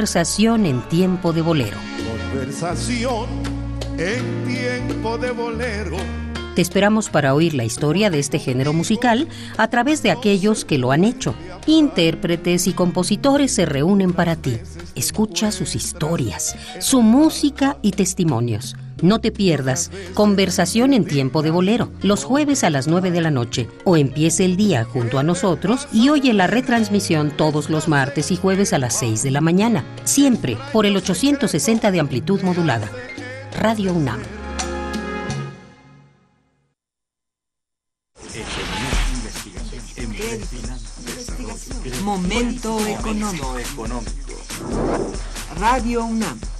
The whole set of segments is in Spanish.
Conversación en tiempo de bolero. Conversación en tiempo de bolero. Te esperamos para oír la historia de este género musical a través de aquellos que lo han hecho. Intérpretes y compositores se reúnen para ti. Escucha sus historias, su música y testimonios. No te pierdas Conversación en tiempo de bolero, los jueves a las 9 de la noche, o empiece el día junto a nosotros y oye la retransmisión todos los martes y jueves a las 6 de la mañana, siempre por el 860 de amplitud modulada. Radio UNAM. Momento económico. Radio UNAM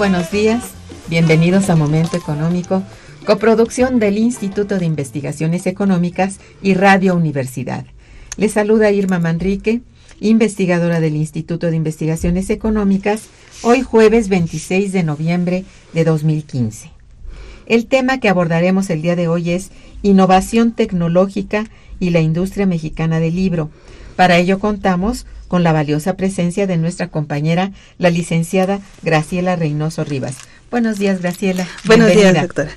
Buenos días, bienvenidos a Momento Económico, coproducción del Instituto de Investigaciones Económicas y Radio Universidad. Les saluda Irma Manrique, investigadora del Instituto de Investigaciones Económicas, hoy jueves 26 de noviembre de 2015. El tema que abordaremos el día de hoy es innovación tecnológica y la industria mexicana del libro. Para ello contamos con la valiosa presencia de nuestra compañera, la licenciada Graciela Reynoso Rivas. Buenos días, Graciela. Buenos días, doctora.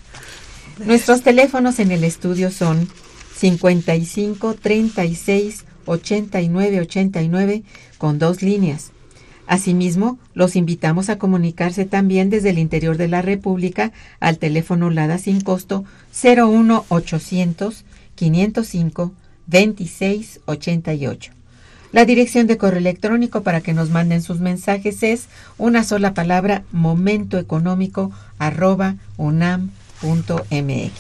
Nuestros teléfonos en el estudio son 55 36 89 89 con dos líneas. Asimismo, los invitamos a comunicarse también desde el interior de la República al teléfono LADA sin costo 01 800 505 26 88. La dirección de correo electrónico para que nos manden sus mensajes es una sola palabra momentoeconómico arroba unam.mx.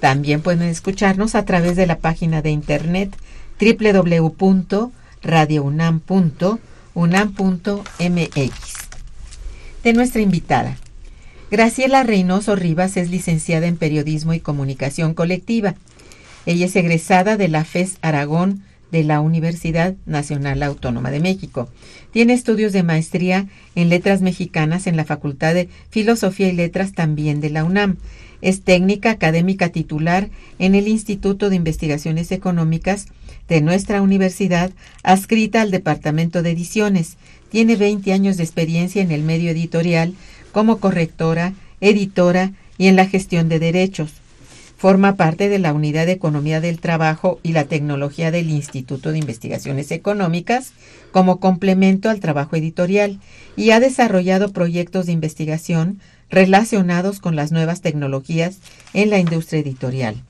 También pueden escucharnos a través de la página de internet www.radiounam.unam.mx. De nuestra invitada. Graciela Reynoso Rivas es licenciada en Periodismo y Comunicación Colectiva. Ella es egresada de la FES Aragón de la Universidad Nacional Autónoma de México. Tiene estudios de maestría en letras mexicanas en la Facultad de Filosofía y Letras también de la UNAM. Es técnica académica titular en el Instituto de Investigaciones Económicas de nuestra universidad, adscrita al Departamento de Ediciones. Tiene 20 años de experiencia en el medio editorial como correctora, editora y en la gestión de derechos. Forma parte de la Unidad de Economía del Trabajo y la Tecnología del Instituto de Investigaciones Económicas como complemento al trabajo editorial y ha desarrollado proyectos de investigación relacionados con las nuevas tecnologías en la industria editorial.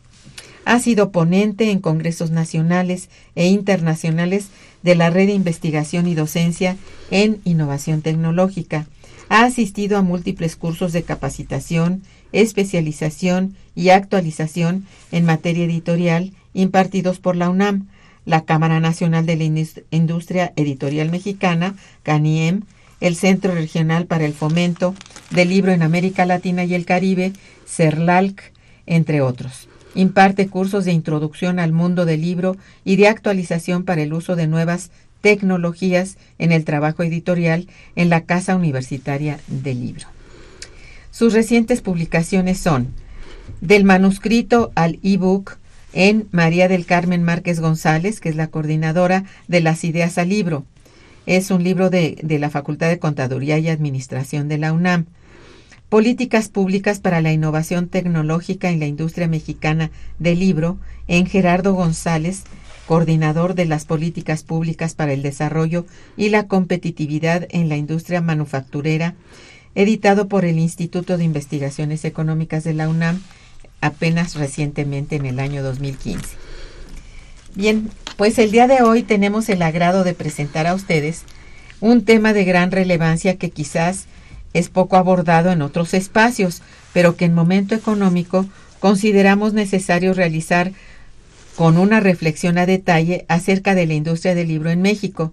Ha sido ponente en congresos nacionales e internacionales de la Red de Investigación y Docencia en Innovación Tecnológica. Ha asistido a múltiples cursos de capacitación, especialización y actualización en materia editorial impartidos por la UNAM, la Cámara Nacional de la Industria Editorial Mexicana, CANIEM, el Centro Regional para el Fomento del Libro en América Latina y el Caribe, CERLALC, entre otros. Imparte cursos de introducción al mundo del libro y de actualización para el uso de nuevas tecnologías en el trabajo editorial en la Casa Universitaria del Libro. Sus recientes publicaciones son Del manuscrito al ebook en María del Carmen Márquez González, que es la coordinadora de las ideas al libro. Es un libro de, de la Facultad de Contaduría y Administración de la UNAM. Políticas Públicas para la Innovación Tecnológica en la Industria Mexicana del Libro, en Gerardo González, coordinador de las Políticas Públicas para el Desarrollo y la Competitividad en la Industria Manufacturera, editado por el Instituto de Investigaciones Económicas de la UNAM apenas recientemente en el año 2015. Bien, pues el día de hoy tenemos el agrado de presentar a ustedes un tema de gran relevancia que quizás es poco abordado en otros espacios, pero que en momento económico consideramos necesario realizar con una reflexión a detalle acerca de la industria del libro en México.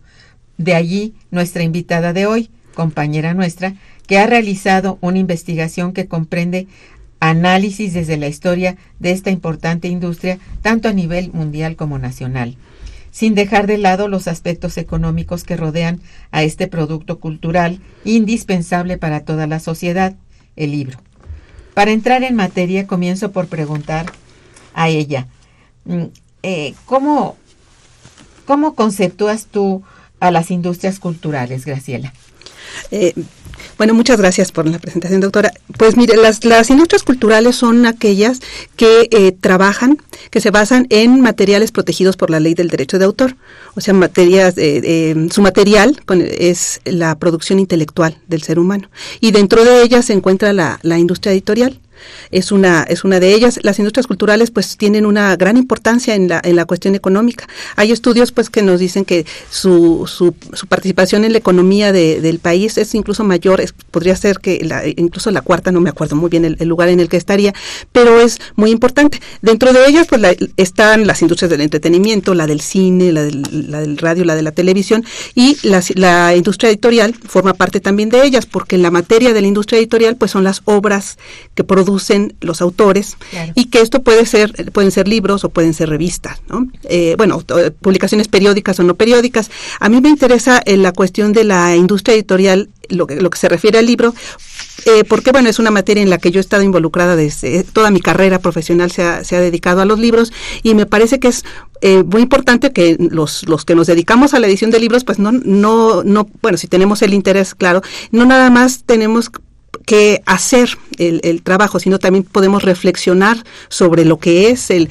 De allí nuestra invitada de hoy, compañera nuestra, que ha realizado una investigación que comprende análisis desde la historia de esta importante industria, tanto a nivel mundial como nacional sin dejar de lado los aspectos económicos que rodean a este producto cultural indispensable para toda la sociedad, el libro. Para entrar en materia, comienzo por preguntar a ella, mm, eh, ¿cómo, ¿cómo conceptúas tú a las industrias culturales, Graciela? Eh, bueno, muchas gracias por la presentación, doctora. Pues mire, las, las industrias culturales son aquellas que eh, trabajan, que se basan en materiales protegidos por la ley del derecho de autor. O sea, materias, eh, su material es la producción intelectual del ser humano. Y dentro de ella se encuentra la, la industria editorial es una, es una de ellas. Las industrias culturales pues tienen una gran importancia en la, en la cuestión económica. Hay estudios pues que nos dicen que su, su, su participación en la economía de, del país es incluso mayor, podría ser que la, incluso la cuarta, no me acuerdo muy bien el, lugar en el que estaría, pero es muy importante. Dentro de ellas pues están las industrias del entretenimiento, la del cine, la del, la del radio, la de la televisión y la, la industria editorial forma parte también de ellas porque la materia de la industria editorial pues son las obras que producen producen los autores y que esto puede ser pueden ser libros o pueden ser revistas ¿no? Eh, bueno publicaciones periódicas o no periódicas a mí me interesa en la cuestión de la industria editorial lo que, lo que se refiere al libro eh, porque bueno es una materia en la que yo he estado involucrada desde toda mi carrera profesional se ha, se ha dedicado a los libros y me parece que es eh, muy importante que los, los que nos dedicamos a la edición de libros pues no no no bueno si tenemos el interés claro no nada más tenemos que hacer el, trabajo, sino también podemos reflexionar sobre lo que es el,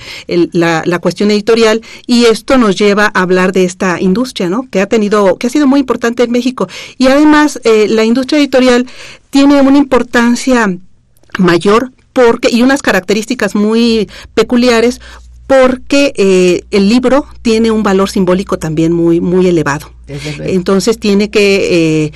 la, la, cuestión editorial y esto nos lleva a hablar de esta industria, ¿no? Que ha tenido, que ha sido muy importante en México y además eh, la industria editorial tiene una importancia mayor porque y unas características muy peculiares porque eh, el libro tiene un valor simbólico también muy muy elevado. Entonces tiene que eh,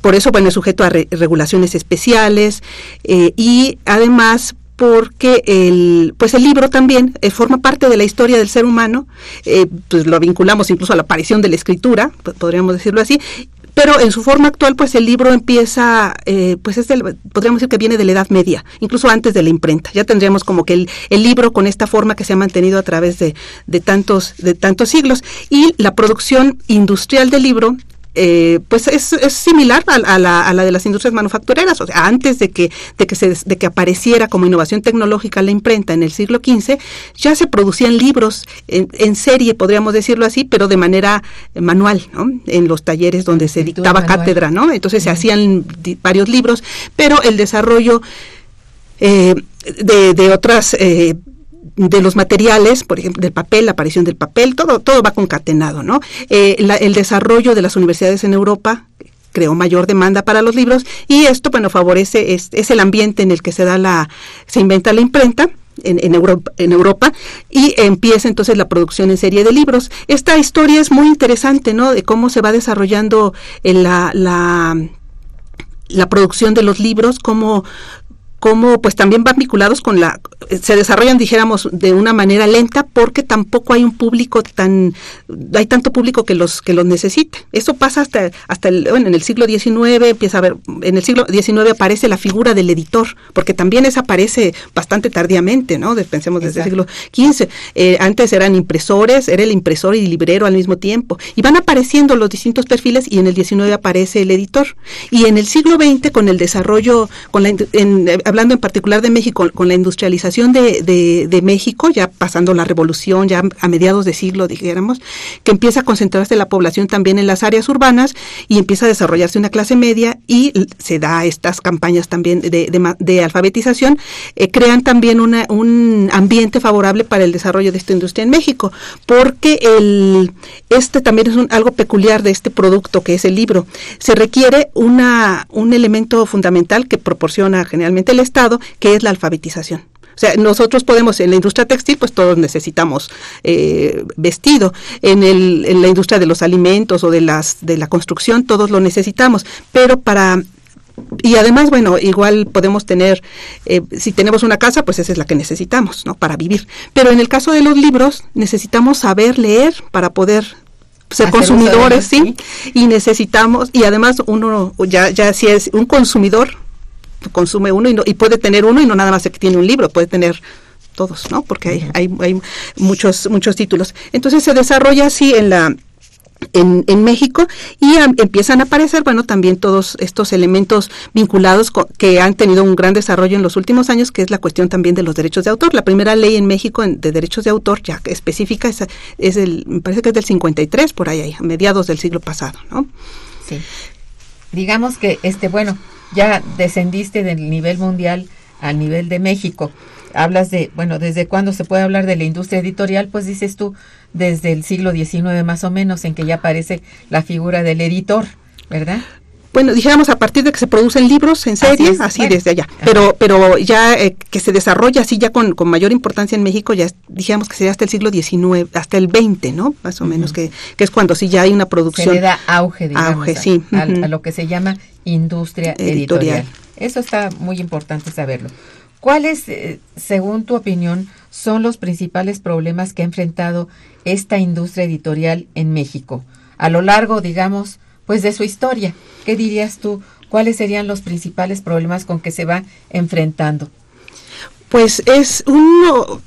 por eso, bueno, es sujeto a regulaciones especiales eh, y además porque el pues el libro también eh, forma parte de la historia del ser humano eh, pues lo vinculamos incluso a la aparición de la escritura podríamos decirlo así pero en su forma actual, pues el libro empieza, eh, pues es podríamos decir que viene de la Edad Media, incluso antes de la imprenta. Ya tendríamos como que el, el libro con esta forma que se ha mantenido a través de, de, tantos, de tantos siglos. Y la producción industrial del libro eh, pues es, es similar a, la, a, la, de las industrias manufactureras. O sea, antes de que, de que, se, de que apareciera como innovación tecnológica la imprenta en el siglo XV, ya se producían libros en, serie, podríamos decirlo así, pero de manera manual, ¿no? En los talleres donde se dictaba cátedra, ¿no? Entonces se hacían varios libros, pero el desarrollo eh, de, de, otras eh, de los materiales, por ejemplo, del papel, la aparición del papel, todo, todo va concatenado, ¿no? Eh, el desarrollo de las universidades en Europa creó mayor demanda para los libros y esto, bueno, favorece, es, el ambiente en el que se da la, se inventa la imprenta. En, en, Europa, en Europa y empieza entonces la producción en serie de libros. Esta historia es muy interesante, ¿no? De cómo se va desarrollando la, la, la producción de los libros, cómo, cómo pues también van vinculados con la se desarrollan dijéramos de una manera lenta porque tampoco hay un público tan hay tanto público que los que los necesite. Eso pasa hasta hasta el, bueno, en el siglo XIX empieza a ver en el siglo XIX aparece la figura del editor porque también esa aparece bastante tardíamente no pensemos desde el siglo XV eh, antes eran impresores era el impresor y el librero al mismo tiempo. Y van apareciendo los distintos perfiles y en el XIX aparece el editor. Y en el siglo XX con el desarrollo con la en, hablando en particular de México, con la industrialización de, de, México, ya pasando la revolución, ya a mediados de siglo, dijéramos, que empieza a concentrarse la población también en las áreas urbanas y empieza a desarrollarse una clase media y se da estas campañas también de, de, alfabetización, eh, crean también una, un ambiente favorable para el desarrollo de esta industria en México, porque el, este también es algo peculiar de este producto que es el libro. Se requiere una, un elemento fundamental que proporciona generalmente el Estado, que es la alfabetización. O sea, nosotros podemos, en la industria textil, pues todos necesitamos eh, vestido. En, el, en la industria de los alimentos o de, las, de la construcción, todos lo necesitamos. Pero para y además, bueno, igual podemos tener, eh, si tenemos una casa, pues esa es la que necesitamos, ¿no? Para vivir. Pero en el caso de los libros, necesitamos saber leer para poder ser consumidores, ¿sí? Y necesitamos, y además uno ya, ya si es un consumidor, consume uno y, y puede tener uno y no nada más que tiene un libro, puede tener todos, ¿no? Porque hay, hay, hay muchos, muchos títulos. Entonces se desarrolla así en la en, en, México y empiezan a aparecer, bueno, también todos estos elementos vinculados que han tenido un gran desarrollo en los últimos años, que es la cuestión también de los derechos de autor. La primera ley en México de derechos de autor, ya específica, es, es el, me parece que es del 53, por ahí, a mediados del siglo pasado, ¿no? Sí. Digamos que, este, bueno, ya descendiste del nivel mundial al nivel de México. Hablas de, bueno, ¿desde cuándo se puede hablar de la industria editorial? Pues dices tú, desde el siglo XIX más o menos, en que ya aparece la figura del editor, ¿verdad? Bueno, dijéramos a partir de que se producen libros en serie, así, desde allá. Pero, pero ya eh, que se desarrolla así ya con, con, mayor importancia en México, ya dijéramos que sería hasta el siglo XIX, hasta el XX, ¿no? Más o menos, que, que es cuando sí ya hay una producción. Se le da auge, digamos, a, lo que se llama industria editorial. Eso está muy importante saberlo. ¿Cuáles, eh, según tu opinión, son los principales problemas que ha enfrentado esta industria editorial en México? A lo largo, digamos, pues de su historia. ¿Qué dirías tú? ¿Cuáles serían los principales problemas con que se va enfrentando? Pues es uno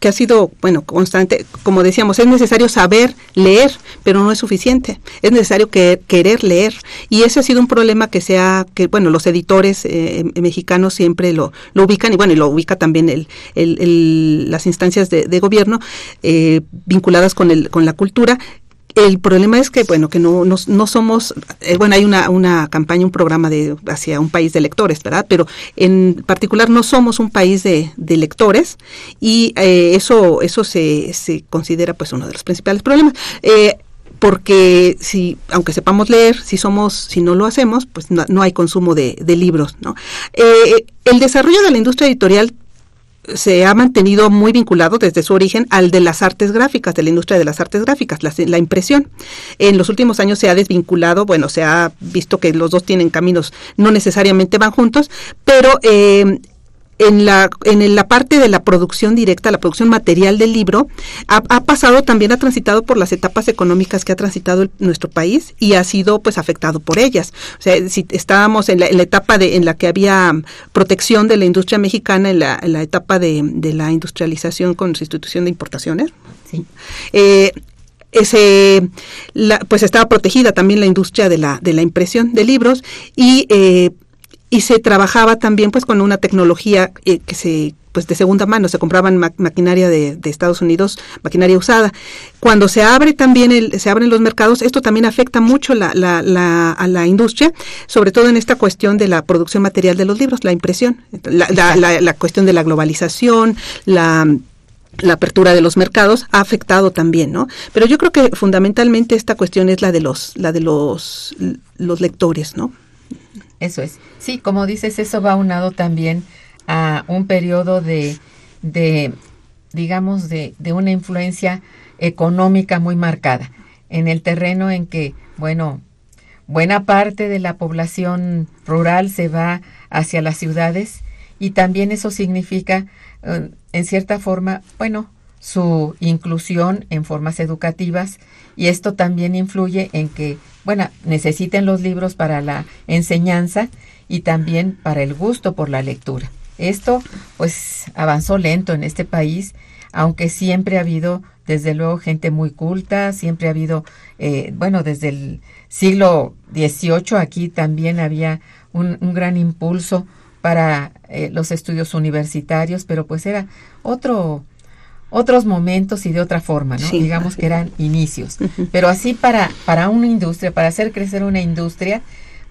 que ha sido, bueno, constante, como decíamos, es necesario saber leer, pero no es suficiente. Es necesario que, querer leer. Y ese ha sido un problema que sea, que bueno, los editores eh, mexicanos siempre lo, lo ubican, y bueno, y lo ubica también el, el, las instancias de, de gobierno eh, vinculadas con, el, con la cultura, el problema es que, bueno, que no, no, no somos, eh, bueno, hay una, una campaña, un programa de hacia un país de lectores, ¿verdad? Pero en particular no somos un país de, de lectores y eh, eso, eso se, se considera pues uno de los principales problemas. Eh, porque si, aunque sepamos leer, si somos, si no lo hacemos, pues no, no hay consumo de, de libros, ¿no? Eh, el desarrollo de la industria editorial se ha mantenido muy vinculado desde su origen al de las artes gráficas, de la industria de las artes gráficas, la, impresión. En los últimos años se ha desvinculado, bueno, se ha visto que los dos tienen caminos, no necesariamente van juntos, pero eh, en la, en la parte de la producción directa, la producción material del libro, ha, pasado también, ha transitado por las etapas económicas que ha transitado nuestro país y ha sido pues afectado por ellas. O sea, si estábamos en la, etapa de, en la que había protección de la industria mexicana, en la, etapa de, la industrialización con sustitución de importaciones, sí. Eh, ese, pues estaba protegida también la industria de la, de la impresión de libros y eh, y se trabajaba también pues con una tecnología eh, que se pues de segunda mano, se compraban maquinaria de, Estados Unidos, maquinaria usada. Cuando se abre también, el, se abren los mercados, esto también afecta mucho la, la, a la industria, sobre todo en esta cuestión de la producción material de los libros, la impresión, la, cuestión de la globalización, la la apertura de los mercados ha afectado también, ¿no? Pero yo creo que fundamentalmente esta cuestión es la de los, la de los, los lectores, ¿no? Eso es. Sí, como dices, eso va unado también a un periodo de, de digamos, de, de una influencia económica muy marcada en el terreno en que, bueno, buena parte de la población rural se va hacia las ciudades y también eso significa, eh, en cierta forma, bueno, su inclusión en formas educativas y esto también influye en que bueno, necesiten los libros para la enseñanza y también para el gusto por la lectura. Esto pues avanzó lento en este país, aunque siempre ha habido desde luego gente muy culta, siempre ha habido, eh, bueno, desde el siglo XVIII aquí también había un, gran impulso para eh, los estudios universitarios, pero pues era otro otros momentos y de otra forma, ¿no? Digamos que eran inicios. Pero así para, para una industria, para hacer crecer una industria,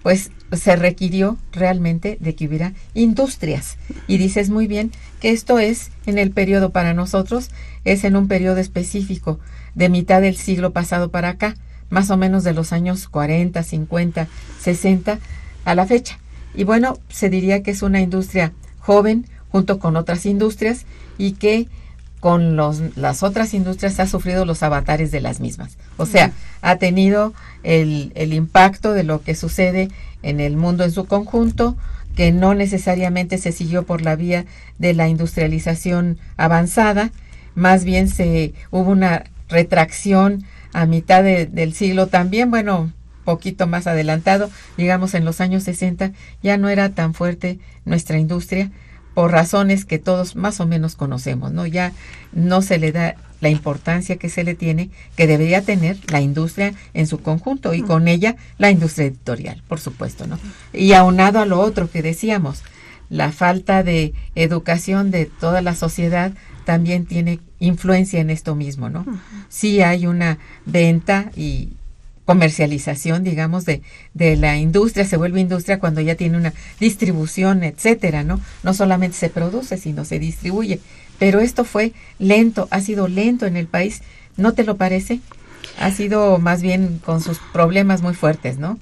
pues se requirió realmente de que hubiera industrias. Y dices muy bien que esto es en el periodo para nosotros, es en un periodo específico de mitad del siglo pasado para acá, más o menos de los años 40, 50, 60 a la fecha. Y bueno, se diría que es una industria joven junto con otras industrias y que con los, las otras industrias ha sufrido los avatares de las mismas. O sea, ha tenido el, el impacto de lo que sucede en el mundo en su conjunto, que no necesariamente se siguió por la vía de la industrialización avanzada, más bien se hubo una retracción a mitad del siglo también, bueno, poquito más adelantado, digamos en los años 60, ya no era tan fuerte nuestra industria, por razones que todos más o menos conocemos, ¿no? Ya no se le da la importancia que se le tiene, que debería tener la industria en su conjunto y con ella la industria editorial, por supuesto, ¿no? Y aunado a lo otro que decíamos, la falta de educación de toda la sociedad también tiene influencia en esto mismo, ¿no? Sí hay una venta y comercialización, digamos, de, de la industria, se vuelve industria cuando ya tiene una distribución, etcétera, ¿no? No solamente se produce, sino se distribuye. Pero esto fue lento, ha sido lento en el país, ¿no te lo parece? Ha sido más bien con sus problemas muy fuertes, ¿no?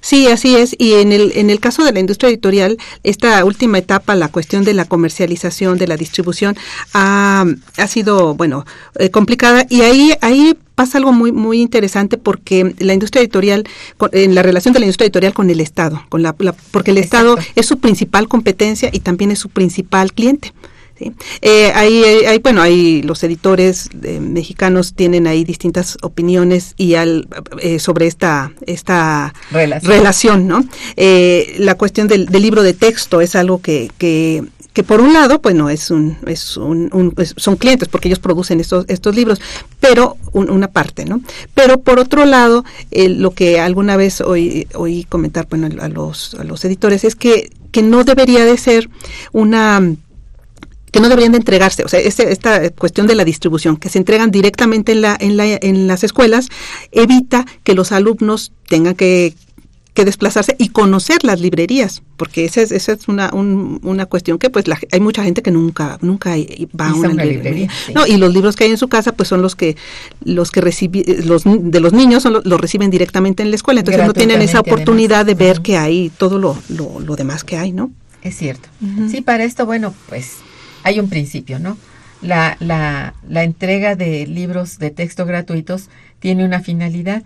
Sí, así es. Y en el, en el caso de la industria editorial, esta última etapa, la cuestión de la comercialización, de la distribución, ha, ha sido, bueno, eh, complicada. Y ahí, ahí pasa algo muy muy interesante porque la industria editorial en la relación de la industria editorial con el Estado, con la, porque el Estado es su principal competencia y también es su principal cliente. ¿Sí? Eh, hay, bueno, hay los editores eh, mexicanos tienen ahí distintas opiniones y al, eh, sobre esta esta relación, ¿no? la cuestión del, del, libro de texto es algo que, que que por un lado, bueno, es un, es un, son clientes porque ellos producen estos, estos libros, pero una parte, ¿no? Pero por otro lado, lo que alguna vez oí, oí comentar bueno, a, los, a los editores es que, que no debería de ser una que no deberían de entregarse, o sea, este, esta cuestión de la distribución, que se entregan directamente en, la, en, la, en las escuelas, evita que los alumnos tengan que que desplazarse y conocer las librerías, porque esa es, esa es una, una cuestión que pues hay mucha gente que nunca nunca va a una, librería. No, y los libros que hay en su casa pues son los que los que reciben los de los niños son los, reciben directamente en la escuela, entonces no tienen esa oportunidad de ver que hay todo lo, lo, demás que hay, ¿no? Es cierto. Sí, para esto bueno, pues hay un principio, ¿no? La, la, la entrega de libros de texto gratuitos tiene una finalidad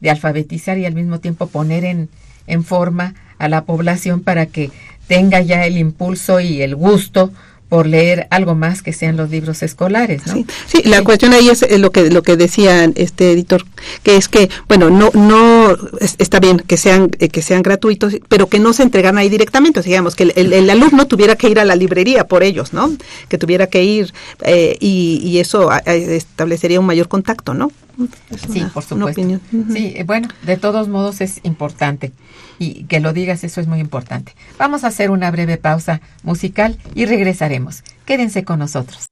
de alfabetizar y al mismo tiempo poner en, en forma a la población para que tenga ya el impulso y el gusto por leer algo más que sean los libros escolares, ¿no? Sí, la cuestión ahí es lo que lo que decía este editor, que es que bueno, no no está bien que sean eh, que sean gratuitos, pero que no se entregan ahí directamente, o sea, digamos que el, alumno tuviera que ir a la librería por ellos, ¿no? Que tuviera que ir eh, y, eso establecería un mayor contacto, ¿no? sí, por supuesto. Sí, eh, bueno, de todos modos es importante y que lo digas, eso es muy importante. Vamos a hacer una breve pausa musical y regresaremos. Quédense con nosotros.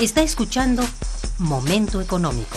Está escuchando Momento Económico.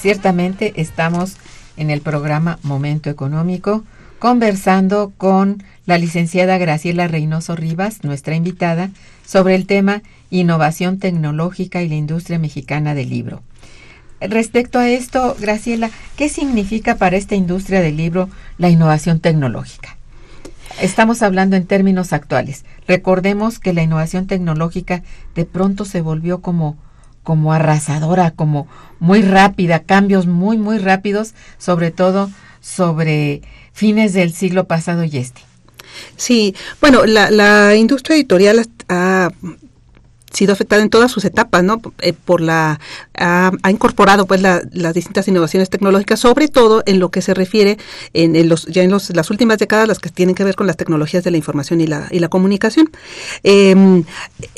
Ciertamente estamos en el programa Momento Económico conversando con la licenciada Graciela Reynoso Rivas, nuestra invitada, sobre el tema innovación tecnológica y la industria mexicana del libro. Respecto a esto, Graciela, ¿qué significa para esta industria del libro la innovación tecnológica? Estamos hablando en términos actuales. Recordemos que la innovación tecnológica de pronto se volvió como como arrasadora, como muy rápida, cambios muy, muy rápidos, sobre todo sobre fines del siglo pasado y este. Sí, bueno, la, industria editorial ha sido afectada en todas sus etapas, ¿no? Eh, por la ha, incorporado pues las distintas innovaciones tecnológicas, sobre todo en lo que se refiere en, los ya en los, las últimas décadas las que tienen que ver con las tecnologías de la información y la y la comunicación. Eh,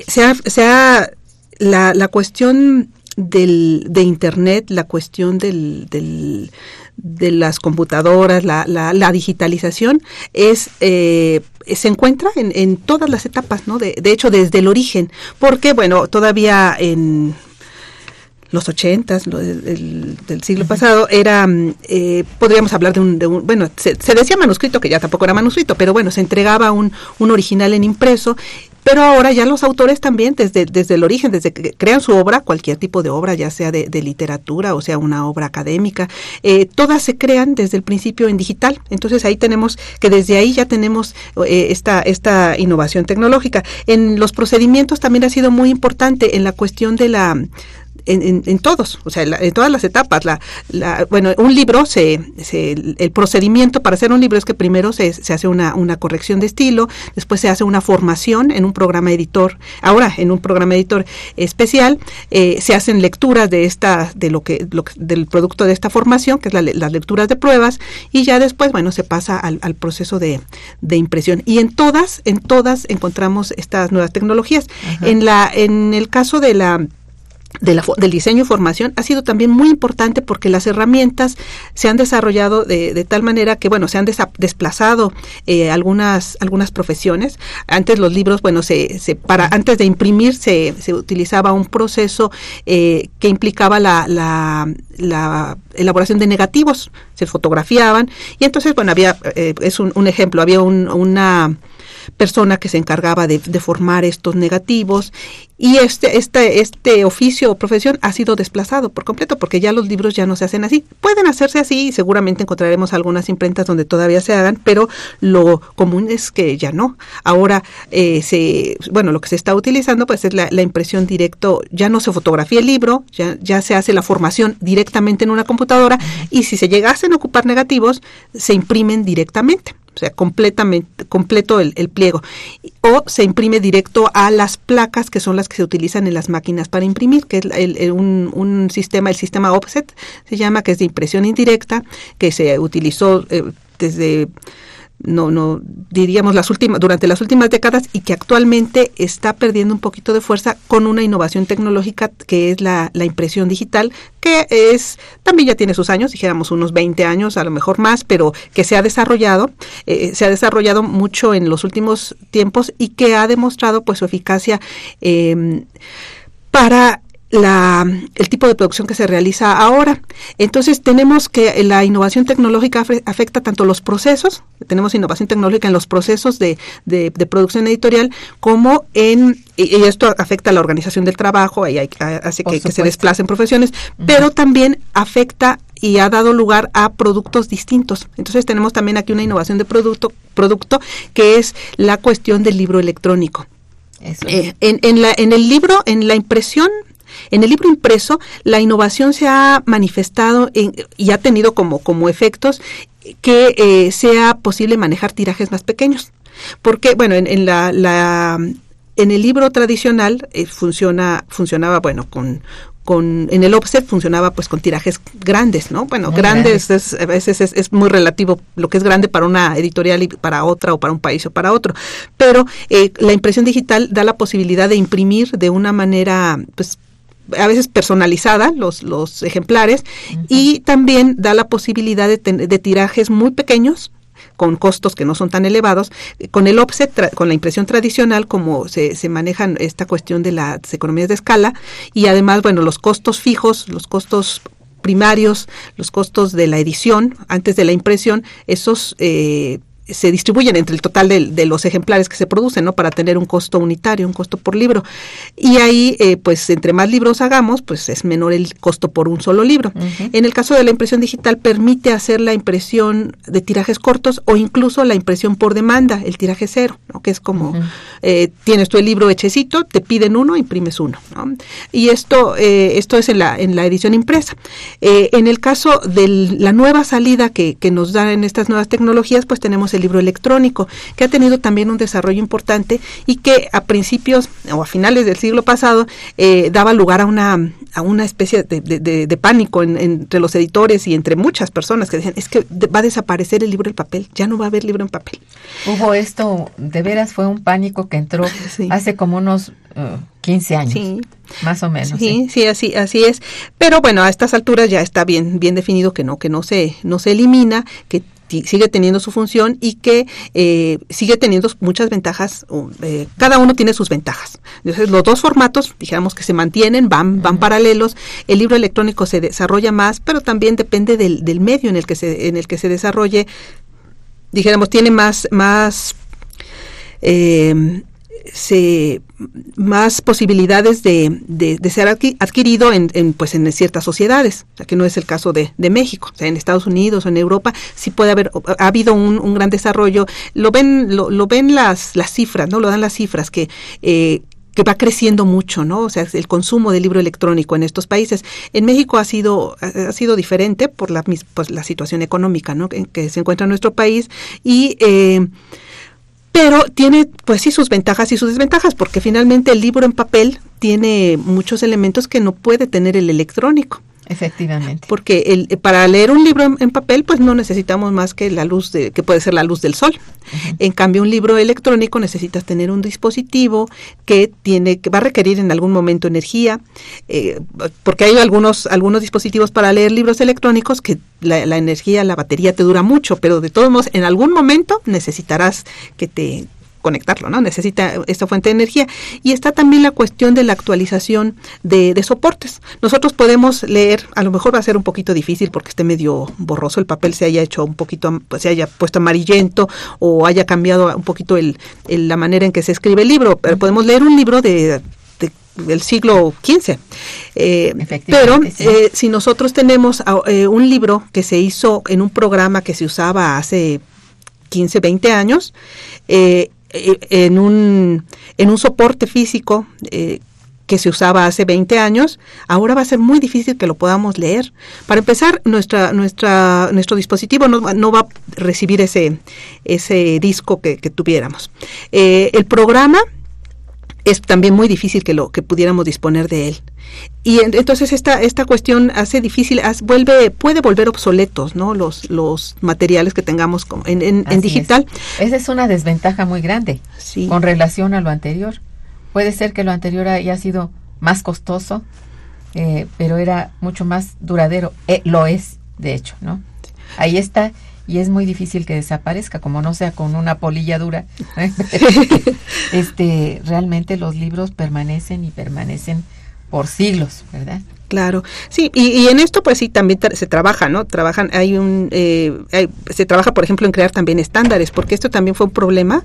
se ha, se ha la, la cuestión del, de Internet, la cuestión del, del, de las computadoras, la, la, la digitalización, es eh, se encuentra en, en, todas las etapas, ¿no? De, de hecho, desde el origen, porque, bueno, todavía en los ochentas del, del, siglo pasado, era, eh, podríamos hablar de un, de un bueno, se, se, decía manuscrito, que ya tampoco era manuscrito, pero bueno, se entregaba un, un original en impreso pero ahora ya los autores también, desde, desde el origen, desde que crean su obra, cualquier tipo de obra, ya sea de, literatura o sea una obra académica, eh, todas se crean desde el principio en digital. Entonces ahí tenemos que desde ahí ya tenemos eh, esta, esta innovación tecnológica. En los procedimientos también ha sido muy importante en la cuestión de la en, en, todos, o sea, en todas las etapas. La, la, bueno, un libro, se, se, el procedimiento para hacer un libro es que primero se, se hace una, una, corrección de estilo, después se hace una formación en un programa editor, ahora en un programa editor especial, eh, se hacen lecturas de esta, de lo que, lo, del producto de esta formación, que es la, las lecturas de pruebas, y ya después, bueno, se pasa al, al proceso de, de, impresión. Y en todas, en todas encontramos estas nuevas tecnologías. En la, en el caso de la del diseño y formación ha sido también muy importante porque las herramientas se han desarrollado de, tal manera que, bueno, se han desplazado eh, algunas, algunas profesiones. Antes los libros, bueno, se, se para antes de imprimir se, se utilizaba un proceso eh, que implicaba la, la, la, elaboración de negativos, se fotografiaban y entonces, bueno, había, eh, es un, un, ejemplo, había un, una persona que se encargaba de, formar estos negativos y este, este, este oficio o profesión ha sido desplazado por completo porque ya los libros ya no se hacen así. Pueden hacerse así y seguramente encontraremos algunas imprentas donde todavía se hagan, pero lo común es que ya no. Ahora, eh, se, bueno, lo que se está utilizando pues es la, impresión directo, ya no se fotografía el libro, ya, ya se hace la formación directamente en una computadora y si se llegasen a ocupar negativos, se imprimen directamente o sea, completamente, completo el, pliego. O se imprime directo a las placas que son las que se utilizan en las máquinas para imprimir, que es el, un, un, sistema, el sistema offset, se llama, que es de impresión indirecta, que se utilizó eh, desde no, no diríamos las últimas, durante las últimas décadas y que actualmente está perdiendo un poquito de fuerza con una innovación tecnológica que es la, la impresión digital, que es, también ya tiene sus años, dijéramos unos 20 años, a lo mejor más, pero que se ha desarrollado, eh, se ha desarrollado mucho en los últimos tiempos y que ha demostrado pues su eficacia eh, para la, el tipo de producción que se realiza ahora. Entonces tenemos que la innovación tecnológica afecta tanto los procesos, tenemos innovación tecnológica en los procesos de, de, producción editorial, como en, y, esto afecta a la organización del trabajo, y hace que, se desplacen profesiones, pero también afecta y ha dado lugar a productos distintos. Entonces tenemos también aquí una innovación de producto, producto que es la cuestión del libro electrónico. Eh, en, en, la, en el libro, en la impresión en el libro impreso, la innovación se ha manifestado y ha tenido como, como efectos que eh, sea posible manejar tirajes más pequeños. Porque, bueno, en, la, la, en el libro tradicional eh, funciona, funcionaba, bueno, con, con en el offset funcionaba pues con tirajes grandes, ¿no? Bueno, grandes es, a veces es, es, muy relativo lo que es grande para una editorial y para otra o para un país o para otro, pero eh, la impresión digital da la posibilidad de imprimir de una manera pues a veces personalizada los, los ejemplares y también da la posibilidad de, de tirajes muy pequeños con costos que no son tan elevados, con el offset, con la impresión tradicional, como se, se manejan esta cuestión de las economías de escala, y además, bueno, los costos fijos, los costos primarios, los costos de la edición antes de la impresión, esos eh, se distribuyen entre el total de, los ejemplares que se producen, ¿no? Para tener un costo unitario, un costo por libro. Y ahí, eh, pues, entre más libros hagamos, pues es menor el costo por un solo libro. En el caso de la impresión digital, permite hacer la impresión de tirajes cortos o incluso la impresión por demanda, el tiraje cero, ¿no? Que es como, eh, tienes tu el libro hechecito, te piden uno, imprimes uno, ¿no? Y esto, eh, esto es en la, en la edición impresa. en el caso de la nueva salida que, que nos dan en estas nuevas tecnologías, pues tenemos el libro electrónico, que ha tenido también un desarrollo importante y que a principios o a finales del siglo pasado eh, daba lugar a una, a una especie de, pánico entre los editores y entre muchas personas que decían, es que va a desaparecer el libro en papel, ya no va a haber libro en papel. Hubo esto, de veras fue un pánico que entró hace como unos 15 uh, años. Más o menos. Sí, sí, así, así es. Pero bueno, a estas alturas ya está bien, bien definido que no, que no se, no se elimina, que sigue teniendo su función y que eh, sigue teniendo muchas ventajas. Eh, cada uno tiene sus ventajas. Entonces, los dos formatos, dijéramos que se mantienen, van, van paralelos. El libro electrónico se desarrolla más, pero también depende del, del medio en el que se, en el que se desarrolle. Dijéramos, tiene más, más eh, se, más posibilidades de, de, ser adquirido en, pues en ciertas sociedades, o sea, que no es el caso de, de, México. O sea, en Estados Unidos o en Europa sí puede haber, ha habido un, un gran desarrollo. Lo ven, lo, lo, ven las, las cifras, ¿no? Lo dan las cifras que eh, que va creciendo mucho, ¿no? O sea, el consumo de libro electrónico en estos países. En México ha sido ha sido diferente por la pues, la situación económica, ¿no? En que se encuentra nuestro país y eh, pero tiene pues sí sus ventajas y sus desventajas porque finalmente el libro en papel tiene muchos elementos que no puede tener el electrónico. Efectivamente. Porque el, para leer un libro en, papel, pues no necesitamos más que la luz de, que puede ser la luz del sol. En cambio, un libro electrónico necesitas tener un dispositivo que tiene, que va a requerir en algún momento energía, eh, porque hay algunos, algunos dispositivos para leer libros electrónicos que la, la energía, la batería te dura mucho, pero de todos modos, en algún momento necesitarás que te conectarlo, ¿no? Necesita esta fuente de energía. Y está también la cuestión de la actualización de, soportes. Nosotros podemos leer, a lo mejor va a ser un poquito difícil porque esté medio borroso, el papel se haya hecho un poquito, pues se haya puesto amarillento o haya cambiado un poquito el, la manera en que se escribe el libro. Pero podemos leer un libro de del siglo XV. Eh, pero eh, si nosotros tenemos ah, eh, un libro que se hizo en un programa que se usaba hace 15, 20 años, eh, en, un, en un soporte físico eh, que se usaba hace 20 años, ahora va a ser muy difícil que lo podamos leer. Para empezar, nuestra, nuestra, nuestro dispositivo no, no va a recibir ese, ese disco que, tuviéramos. Eh, el programa es también muy difícil que lo que pudiéramos disponer de él. Y entonces esta esta cuestión hace difícil, vuelve puede volver obsoletos, ¿no? Los los materiales que tengamos en, en, digital. Esa es una desventaja muy grande sí. con relación a lo anterior. Puede ser que lo anterior haya sido más costoso, eh, pero era mucho más duradero. Eh, lo es, de hecho, ¿no? Ahí está y es muy difícil que desaparezca, como no sea con una polilla dura. este, realmente los libros permanecen y permanecen por siglos, ¿verdad? Claro, sí, y, en esto pues sí también se trabaja, ¿no? Trabajan, hay un, eh, se trabaja por ejemplo en crear también estándares, porque esto también fue un problema,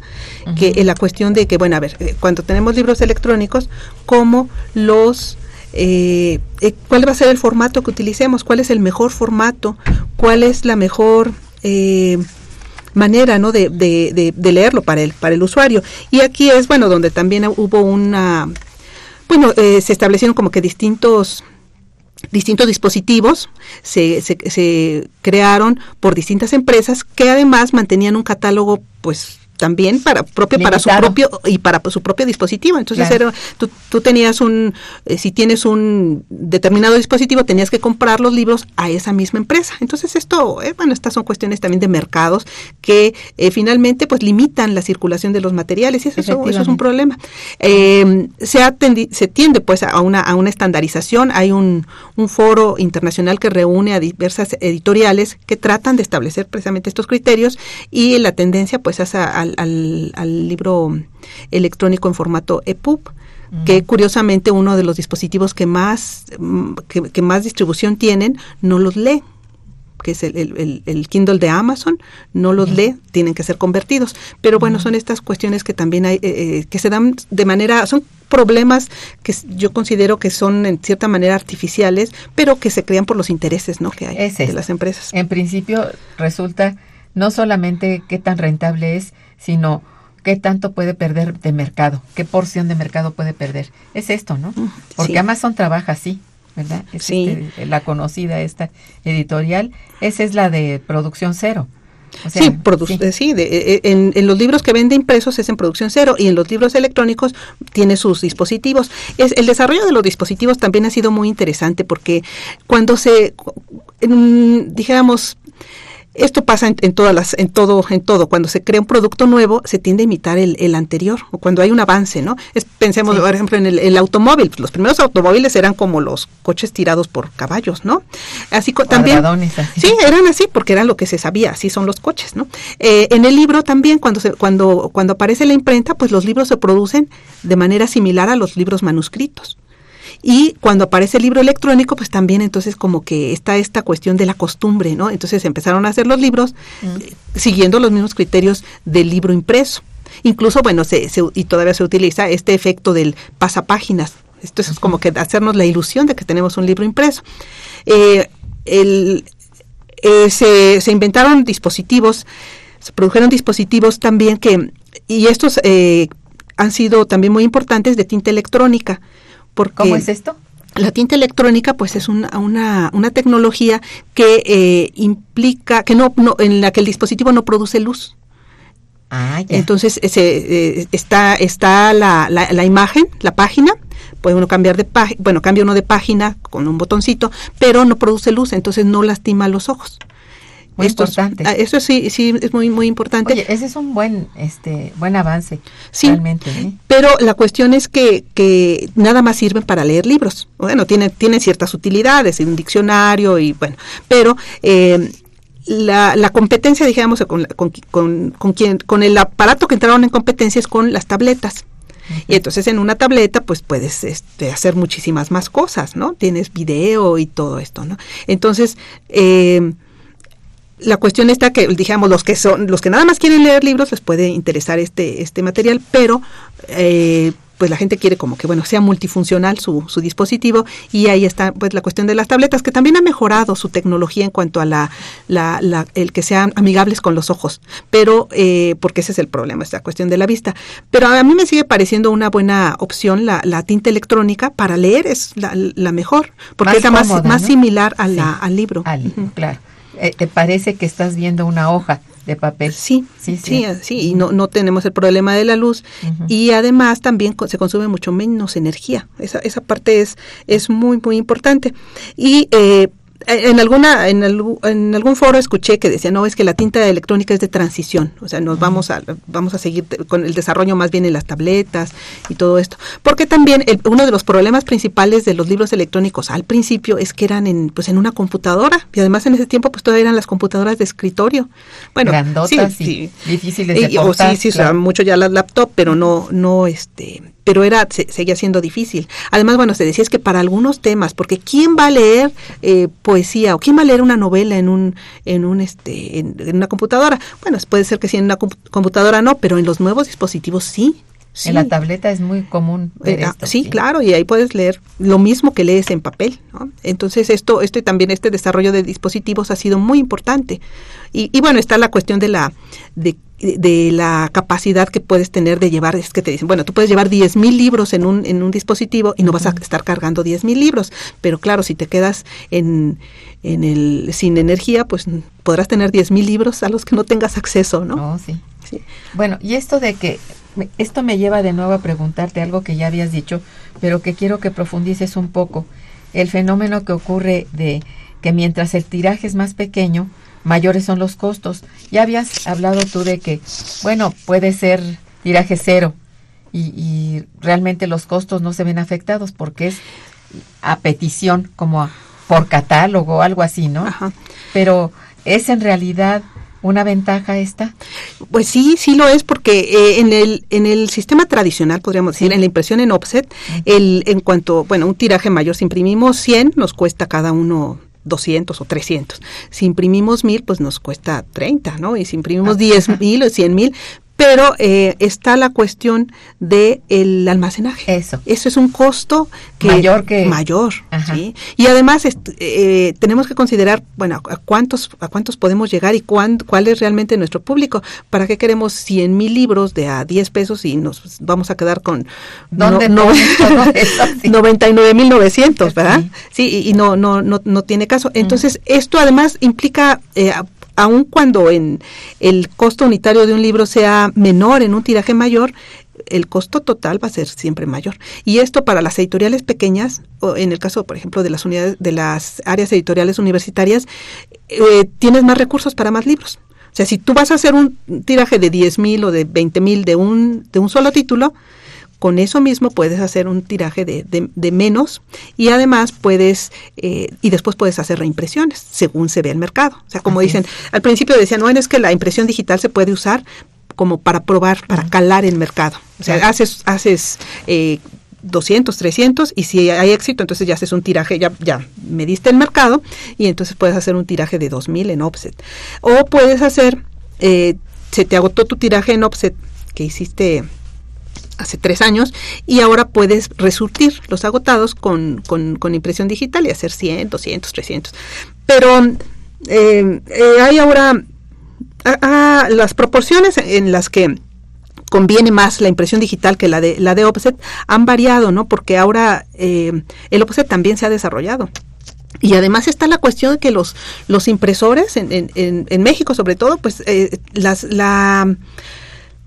que en la cuestión de que, bueno, a ver, eh, cuando tenemos libros electrónicos, ¿cómo los eh, cuál va a ser el formato que utilicemos, cuál es el mejor formato, cuál es la mejor eh, manera ¿no? De, de, de, leerlo para el, para el usuario. Y aquí es, bueno, donde también hubo una, bueno, eh, se establecieron como que distintos distintos dispositivos se, se, se crearon por distintas empresas que además mantenían un catálogo pues también para propio para su propio y para su propio dispositivo. Entonces era, tú, tú, tenías un eh, si tienes un determinado dispositivo tenías que comprar los libros a esa misma empresa. Entonces esto eh, bueno estas son cuestiones también de mercados que eh, finalmente pues limitan la circulación de los materiales y eso, eso, es un problema. Em, se se tiende pues a una a una estandarización. Hay un, un foro internacional que reúne a diversas editoriales que tratan de establecer precisamente estos criterios y la tendencia pues es a al, libro electrónico en formato EPUB que curiosamente uno de los dispositivos que más mm, que, más distribución tienen no los lee que es el, el, Kindle de Amazon, no los lee, tienen que ser convertidos. Pero bueno, son estas cuestiones que también hay, eh, eh, que se dan de manera, son problemas que yo considero que son en cierta manera artificiales, pero que se crean por los intereses ¿no? que hay de las empresas. En principio resulta no solamente qué tan rentable es, sino qué tanto puede perder de mercado, qué porción de mercado puede perder. Es esto, ¿no? Mm, Porque Amazon trabaja así, ¿verdad? Es sí. Este, la conocida esta editorial, esa es la de producción cero. sí, sí. de, e, e, en, en, los libros que vende impresos es en producción cero y en los libros electrónicos tiene sus dispositivos. Es, el desarrollo de los dispositivos también ha sido muy interesante porque cuando se, dijéramos, esto pasa en, todas las, en todo, en todo. Cuando se crea un producto nuevo, se tiende a imitar el, el anterior, o cuando hay un avance, ¿no? pensemos, por ejemplo, en el, automóvil. Los primeros automóviles eran como los coches tirados por caballos, ¿no? Así también. Sí, eran así, porque era lo que se sabía, así son los coches, ¿no? Eh, en el libro también, cuando se, cuando, cuando aparece la imprenta, pues los libros se producen de manera similar a los libros manuscritos. Y cuando aparece el libro electrónico, pues también entonces como que está esta cuestión de la costumbre, ¿no? Entonces empezaron a hacer los libros mm. eh, siguiendo los mismos criterios del libro impreso. Incluso, bueno, se, y todavía se utiliza este efecto del pasapáginas. Esto es como que hacernos la ilusión de que tenemos un libro impreso. Eh, el, eh, se, se, inventaron dispositivos, se produjeron dispositivos también que, y estos han sido también muy importantes de tinta electrónica. Porque ¿Cómo es esto? La tinta electrónica, pues, es una, una, una tecnología que eh, implica que no, no, en la que el dispositivo no produce luz. Ah, ya. Entonces ese, eh, está, está la, la, la imagen, la página, puede uno cambiar de página, bueno, cambia uno de página con un botoncito, pero no produce luz, entonces no lastima los ojos. Muy importante. ah, eso sí, sí es muy, muy importante. Oye, ese es un buen, este, buen avance. Sí. Realmente. ¿eh? Pero la cuestión es que, que nada más sirven para leer libros. Bueno, tiene, tiene ciertas utilidades, un diccionario y bueno, pero eh, la, la competencia, digamos, con, con, con, con quien, con el aparato que entraron en competencia es con las tabletas. Y entonces en una tableta pues puedes este, hacer muchísimas más cosas, ¿no? Tienes video y todo esto, ¿no? Entonces, eh, la cuestión está que digamos los que son los que nada más quieren leer libros les puede interesar este este material pero eh, pues la gente quiere como que bueno sea multifuncional su, su dispositivo y ahí está pues la cuestión de las tabletas que también ha mejorado su tecnología en cuanto a la, la, la- el que sean amigables con los ojos pero eh, porque ese es el problema esta cuestión de la vista pero a mí me sigue pareciendo una buena opción la, la tinta electrónica para leer es la, la mejor porque Más es la más, cómoda, más ¿no? similar a la, al libro Al-. Claro. Eh, ¿Te parece que estás viendo una hoja de papel? Sí, Sí, sí, sí. sí, y no, no tenemos el problema de la luz y además también se consume mucho menos energía. Esa, esa parte es, es muy, muy importante. Y eh, en alguna en, algu- en algún foro escuché que decía no es que la tinta electrónica es de transición o sea nos vamos a vamos a seguir con el desarrollo más bien en las tabletas y todo esto porque también el- uno de los problemas principales de los libros electrónicos al principio es que eran en pues en una computadora y además en ese tiempo pues todavía eran las computadoras de escritorio bueno Grandotas sí, y sí. difíciles de Y- o portar, sí, sí, claro. usaban mucho ya las laptop, pero no, no, este, pero era, se- seguía siendo difícil. Además, bueno, se decía es que para algunos temas, porque quién va a leer eh, poesía o quién va a leer una novela en un, en un, este, en, en una computadora. Bueno, puede ser que sí en una compu- computadora no, pero en los nuevos dispositivos sí. sí. En la tableta es muy común ver Eh, ah, sí, claro, y ahí puedes leer lo mismo que lees en papel. ¿no? Entonces, esto, esto y también este desarrollo de dispositivos ha sido muy importante. Y, y bueno, está la cuestión de la, de, de la capacidad que puedes tener de llevar, es que te dicen, bueno, tú puedes llevar 10.000 libros en un, en un dispositivo y no vas a estar cargando 10.000 libros, pero claro, si te quedas en, en el, sin energía, pues podrás tener 10.000 libros a los que no tengas acceso, ¿no? No, sí. Sí. Bueno, y esto de que, esto me lleva de nuevo a preguntarte algo que ya habías dicho, pero que quiero que profundices un poco. El fenómeno que ocurre de que mientras el tiraje es más pequeño, mayores son los costos. Ya habías hablado tú de que, bueno, puede ser tiraje cero y, y realmente los costos no se ven afectados porque es a petición, como a- por catálogo o algo así, ¿no? Ajá. Pero es en realidad una ventaja esta. Pues sí, sí lo es porque eh, en el en el sistema tradicional podríamos decir en la impresión en offset el en cuanto bueno un tiraje mayor si imprimimos 100 nos cuesta cada uno 200 o 300. Si imprimimos 1000 pues nos cuesta 30, ¿no? Y si imprimimos Ah, 10,000 o 100,000 pero eh, está la cuestión de el almacenaje. Eso. Eso es un costo que Mayor que- mayor. ¿sí? Y además eh, tenemos que considerar, bueno, a cuántos a cuántos podemos llegar y cuán- cuál es realmente nuestro público. ¿Para qué queremos 100 mil libros de a 10 pesos y nos vamos a quedar con ¿Dónde todo eso? Sí. 99.900, ¿verdad? Sí, y, y no, no, no, no tiene caso. Entonces, esto además implica, eh, aun cuando en el costo unitario de un libro sea menor en un tiraje mayor, el costo total va a ser siempre mayor. Y esto para las editoriales pequeñas, o en el caso, por ejemplo, de las unidades, de las áreas editoriales universitarias, eh, tienes más recursos para más libros. O sea, si tú vas a hacer un tiraje de 10 mil o de 20 mil de un, de un solo título, con eso mismo puedes hacer un tiraje de, de- de menos y además puedes, eh, y después puedes hacer reimpresiones según se ve el mercado. O sea, como Así dicen, al principio decían, no, es que la impresión digital se puede usar como para probar, para calar el mercado. O sea, Claro. haces, haces eh, 200, 300 y si hay éxito, entonces ya haces un tiraje, ya, ya mediste el mercado y entonces puedes hacer un tiraje de 2000 en offset. O puedes hacer, eh, se te agotó tu tiraje en offset que hiciste hace tres años y ahora puedes resurtir los agotados con, con, impresión digital y hacer 100, 200, 300. Pero eh, eh, hay ahora ah, ah, las proporciones en las que conviene más la impresión digital que la de la de offset han variado, ¿no? Porque ahora eh, el offset también se ha desarrollado. Y además está la cuestión de que los, los impresores, en, en, en México sobre todo, pues eh, las, la,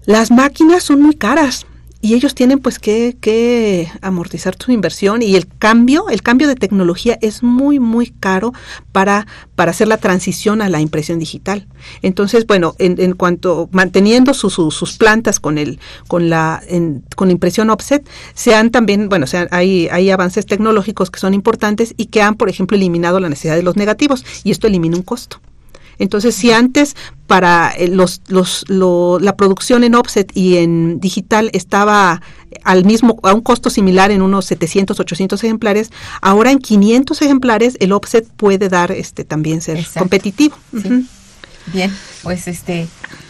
las máquinas son muy caras y ellos tienen pues que, que, amortizar su inversión y el cambio, el cambio de tecnología es muy, muy caro para, para hacer la transición a la impresión digital. Entonces, bueno, en, en cuanto, manteniendo sus sus plantas con el, con la, en, con impresión offset, se han también, bueno, se hay, hay avances tecnológicos que son importantes y que han, por ejemplo, eliminado la necesidad de los negativos y esto elimina un costo. Entonces, si antes para eh, los, los, lo, la producción en offset y en digital estaba al mismo a un costo similar en unos 700, 800 ejemplares, ahora en 500 ejemplares el offset puede dar este también ser Exacto. competitivo. Sí. Uh -huh. Bien, pues este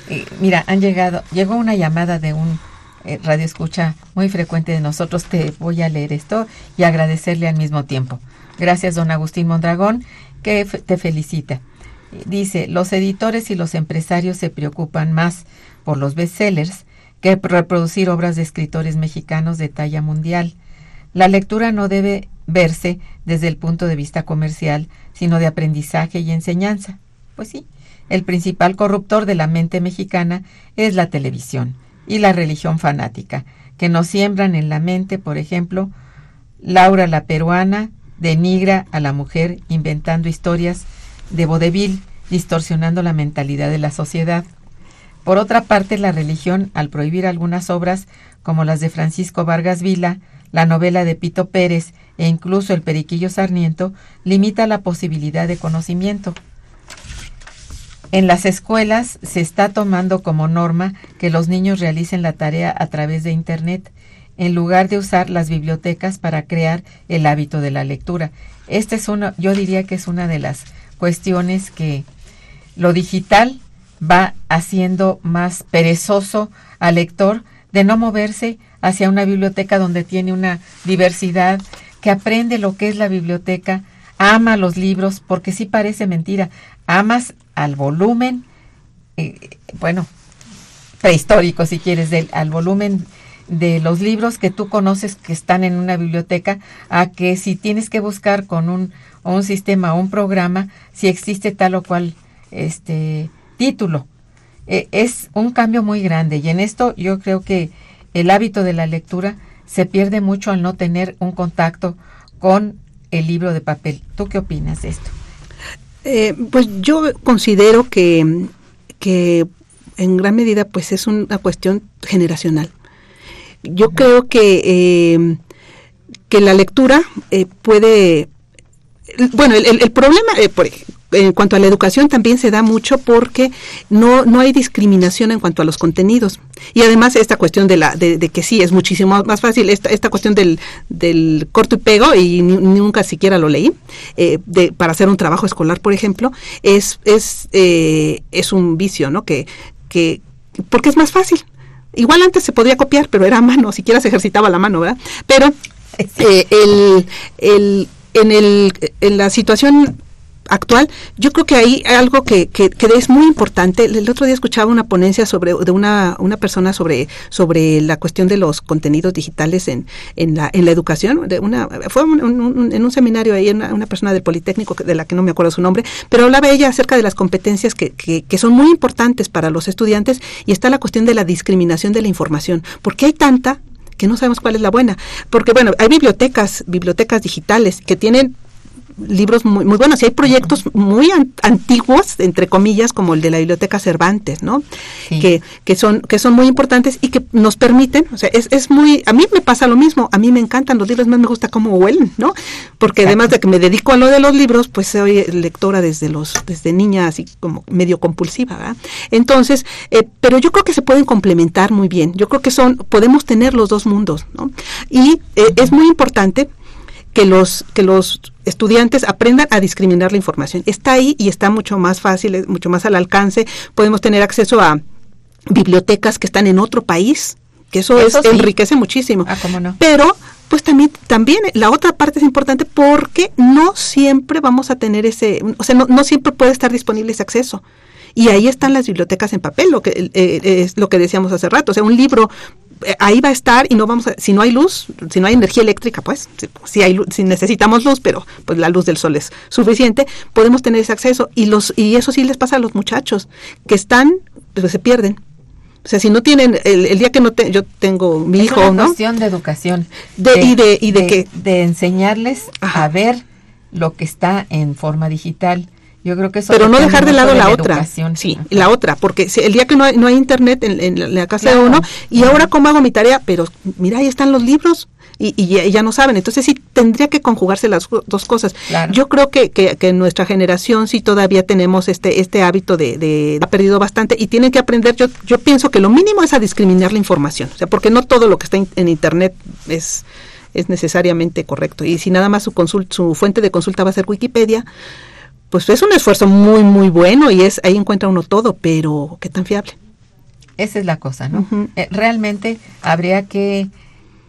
eh, mira, han llegado llegó una llamada de un eh, radio escucha muy frecuente de nosotros. Te voy a leer esto y agradecerle al mismo tiempo. Gracias, don Agustín Mondragón, que te felicita. Dice, los editores y los empresarios se preocupan más por los bestsellers que reproducir obras de escritores mexicanos de talla mundial. La lectura no debe verse desde el punto de vista comercial, sino de aprendizaje y enseñanza. Pues sí, el principal corruptor de la mente mexicana es la televisión y la religión fanática, que nos siembran en la mente, por ejemplo, Laura la peruana denigra a la mujer inventando historias de vodevil, distorsionando la mentalidad de la sociedad. Por otra parte, la religión, al prohibir algunas obras como las de Francisco Vargas Vila, la novela de Pito Pérez e incluso el Periquillo Sarniento, limita la posibilidad de conocimiento. En las escuelas se está tomando como norma que los niños realicen la tarea a través de Internet, en lugar de usar las bibliotecas para crear el hábito de la lectura. Esta es una, yo diría que es una de las cuestiones que lo digital va haciendo más perezoso al lector de no moverse hacia una biblioteca donde tiene una diversidad, que aprende lo que es la biblioteca, ama los libros, porque sí parece mentira, amas al volumen, eh, bueno, prehistórico si quieres, al volumen de los libros que tú conoces que están en una biblioteca, a que si tienes que buscar con un o un sistema o un programa si existe tal o cual este título. Eh, es un cambio muy grande y en esto yo creo que el hábito de la lectura se pierde mucho al no tener un contacto con el libro de papel. ¿Tú qué opinas de esto? Eh, pues yo considero que, que en gran medida pues es una cuestión generacional. Yo creo que, eh, que la lectura eh, puede bueno, el, el, el problema, eh, por, en cuanto a la educación también se da mucho porque no, no hay discriminación en cuanto a los contenidos. Y además esta cuestión de, la, de, de que sí, es muchísimo más fácil, esta, esta cuestión del, del corto y pego, y ni, nunca siquiera lo leí, eh, de, para hacer un trabajo escolar, por ejemplo, es, es, eh, es un vicio, ¿no? Que, que, porque es más fácil. Igual antes se podía copiar, pero era a mano, siquiera se ejercitaba la mano, ¿verdad? Pero eh, el, el en, el, en la situación actual, yo creo que hay algo que, que, es muy importante. El otro día escuchaba una ponencia sobre de una, una persona sobre sobre la cuestión de los contenidos digitales en, en, la, en la educación. De una, fue un, en un seminario ahí una, una, persona del Politécnico, de la que no me acuerdo su nombre, pero hablaba ella acerca de las competencias que, que, que son muy importantes para los estudiantes y está la cuestión de la discriminación de la información. porque hay tanta que no sabemos cuál es la buena. Porque, bueno, hay bibliotecas, bibliotecas digitales que tienen libros muy, muy buenos y hay proyectos muy an antiguos entre comillas como el de la biblioteca Cervantes no sí. que, que son que son muy importantes y que nos permiten o sea es, es muy a mí me pasa lo mismo a mí me encantan los libros más me gusta cómo huelen no porque Exacto. además de que me dedico a lo de los libros pues soy lectora desde los desde niña así como medio compulsiva ¿verdad? entonces eh, pero yo creo que se pueden complementar muy bien yo creo que son podemos tener los dos mundos no y eh, es muy importante que los que los estudiantes aprendan a discriminar la información. Está ahí y está mucho más fácil, mucho más al alcance. Podemos tener acceso a bibliotecas que están en otro país, que eso, eso es, sí. enriquece muchísimo. Ah, ¿cómo no? Pero pues también también la otra parte es importante porque no siempre vamos a tener ese, o sea, no, no siempre puede estar disponible ese acceso. Y ahí están las bibliotecas en papel, lo que eh, es lo que decíamos hace rato. O sea, un libro eh, ahí va a estar y no vamos a, si no hay luz, si no hay energía eléctrica, pues, si, hay, si necesitamos luz, pero pues la luz del sol es suficiente, podemos tener ese acceso y los y eso sí les pasa a los muchachos que están, pues se pierden. O sea, si no tienen, el, día que no yo tengo mi hijo, una ¿no? cuestión de educación. De, y de, y de, que... De enseñarles a ver lo que está en forma digital yo creo que eso Pero no dejar de lado la, otra. Sí, la otra, porque el día que no hay, no hay internet en, la casa de uno, y ahora cómo hago mi tarea, pero mira, ahí están los libros. Y, y, ya, no saben. Entonces sí tendría que conjugarse las dos cosas. Yo creo que, que, en nuestra generación sí todavía tenemos este este hábito de, de, ha perdido bastante y tienen que aprender. Yo yo pienso que lo mínimo es a discriminar la información, o sea, porque no todo lo que está en, internet es es necesariamente correcto. Y si nada más su su fuente de consulta va a ser Wikipedia, pues es un esfuerzo muy, muy bueno y es ahí encuentra uno todo, pero ¿qué tan fiable? Esa es la cosa, ¿no? Eh, realmente habría que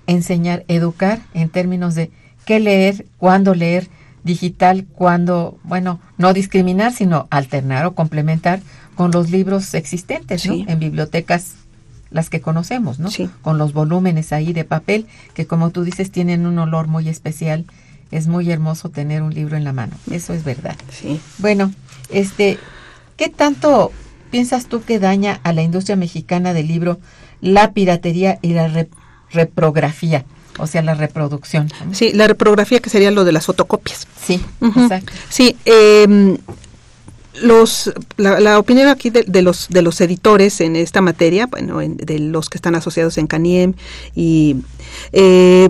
enseñar, educar en términos de qué leer, cuándo leer, digital, cuándo, bueno, no discriminar, sino alternar o complementar con los libros existentes, ¿no? En bibliotecas las que conocemos, ¿no? Sí. Con los volúmenes ahí de papel que como tú dices tienen un olor muy especial es muy hermoso tener un libro en la mano, eso es verdad. Sí. Bueno, este, ¿qué tanto piensas tú que daña a la industria mexicana del libro la piratería y la reprografía? O sea, la reproducción. Sí, la reprografía que sería lo de las fotocopias. Sí, exacto. Sí, eh, los, la, opinión aquí de, los de los editores en esta materia, bueno, de los que están asociados en CANIEM y eh,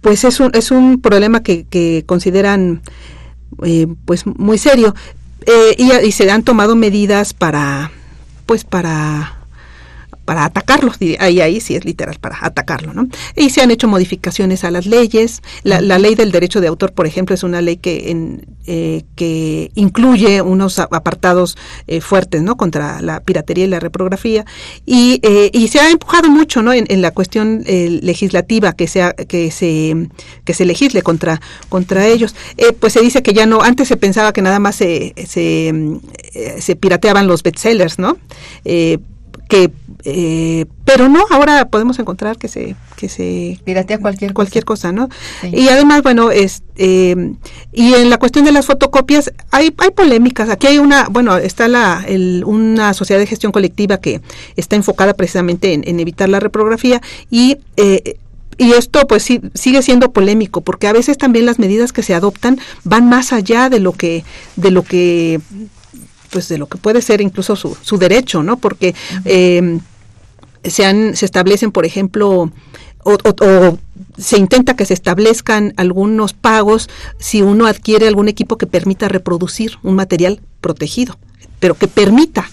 pues es un, es un problema que, que consideran eh, pues muy serio. Eh, y, y, se han tomado medidas para pues para para atacarlo, ahí, ahí sí es literal, para atacarlo, ¿no? Y se han hecho modificaciones a las leyes. La, ley del derecho de autor, por ejemplo, es una ley que, en, eh, que incluye unos apartados eh, fuertes, ¿no? Contra la piratería y la reprografía. Y, eh, y se ha empujado mucho, ¿no? En, la cuestión legislativa que, sea, que, se, que se legisle contra, contra ellos. pues se dice que ya no, antes se pensaba que nada más se, se, se pirateaban los bestsellers, ¿no? Que eh, pero no ahora podemos encontrar que se que se piratea cualquier cualquier cosa, no y además bueno es eh, y en la cuestión de las fotocopias hay hay polémicas. Aquí hay una bueno está la el, una sociedad de gestión colectiva que está enfocada precisamente en, evitar la reprografía y eh, y esto pues sí, sigue siendo polémico porque a veces también las medidas que se adoptan van más allá de lo que de lo que pues de lo que puede ser incluso su, su derecho, ¿no? Porque eh, se, han, se establecen, por ejemplo, o, o, se intenta que se establezcan algunos pagos si uno adquiere algún equipo que permita reproducir un material protegido, pero que permita.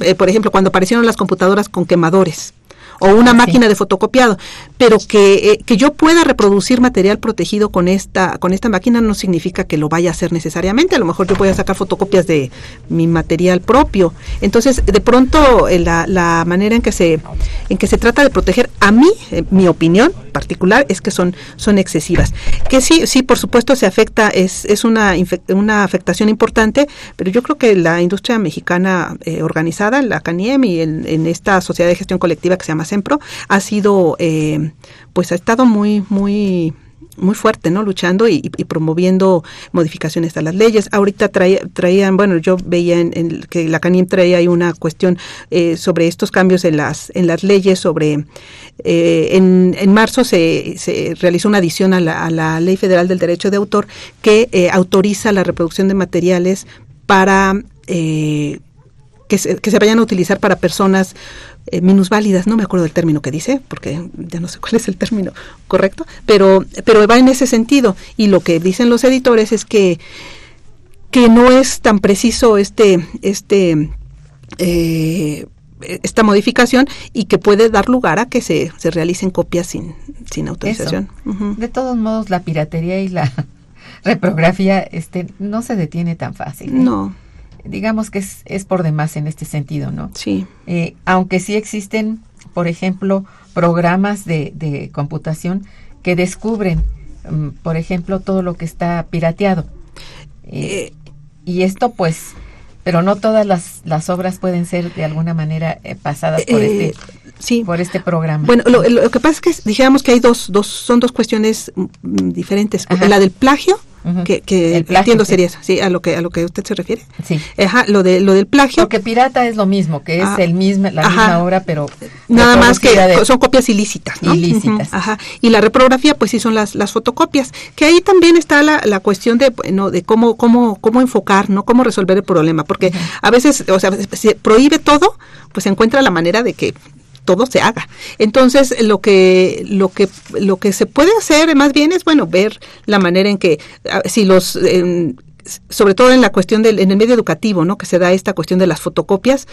Eh, por ejemplo, cuando aparecieron las computadoras con quemadores, o una máquina de fotocopiado, pero que, eh, que yo pueda reproducir material protegido con esta, con esta máquina no significa que lo vaya a hacer necesariamente. A lo mejor yo voy a sacar fotocopias de mi material propio. Entonces, de pronto, eh, la, la manera en que se, en que se trata de proteger, a mí, eh, mi opinión particular, es que son, son excesivas. Que sí, sí, por supuesto se afecta, es, es una, una afectación importante, pero yo creo que la industria mexicana organizada, la CANIEM y en, en esta sociedad de gestión colectiva que se llama Ha sido, eh, pues ha estado muy, muy muy fuerte, ¿no? Luchando y, promoviendo modificaciones a las leyes. Ahorita traían, bueno, yo veía en, que la CANIM traía ahí una cuestión eh, sobre estos cambios en las en las leyes, sobre eh, en, en, marzo se, se, realizó una adición a la, a la, Ley Federal del Derecho de Autor que autoriza la reproducción de materiales para que se, que se vayan a utilizar para personas eh, minusválidas, no me acuerdo del término que dice, porque ya no sé cuál es el término correcto, pero, pero va en ese sentido. Y lo que dicen los editores es que, que no es tan preciso este, este eh, esta modificación y que puede dar lugar a que se, se realicen copias sin, sin autorización. De todos modos, la piratería y la reprografía este, no se detiene tan fácil. ¿eh? No digamos que es, es por demás en este sentido, ¿no? Sí. Eh, aunque sí existen, por ejemplo, programas de, de computación que descubren, mm, por ejemplo, todo lo que está pirateado. Eh, y esto, pues, pero no todas las, las obras pueden ser de alguna manera eh, pasadas por Eh, este sí. por este programa. Bueno, lo, lo que pasa es que dijéramos que hay dos, dos son dos cuestiones mm, diferentes. Ajá. La del plagio, que, que El plagio, entiendo sí. sería eso, sí, a lo que a lo que usted se refiere. sí. Ajá, lo de lo del plagio. Porque pirata es lo mismo, que es Ah, el mismo, la ajá. misma obra, pero Nada más que de- son copias ilícitas, ¿no? Ilícitas. Ajá. Y la reprografía, pues sí son las, las fotocopias. Que ahí también está la, la cuestión de, bueno, de cómo, cómo, cómo enfocar, ¿no? Cómo resolver el problema. Porque a veces, o sea, se prohíbe todo, pues se encuentra la manera de que todo se haga. Entonces, lo que, lo que, lo que se puede hacer más bien es, bueno, ver la manera en que, ah, si los, em, sobre todo en la cuestión del, en el medio educativo, ¿no? Que se da esta cuestión de las fotocopias,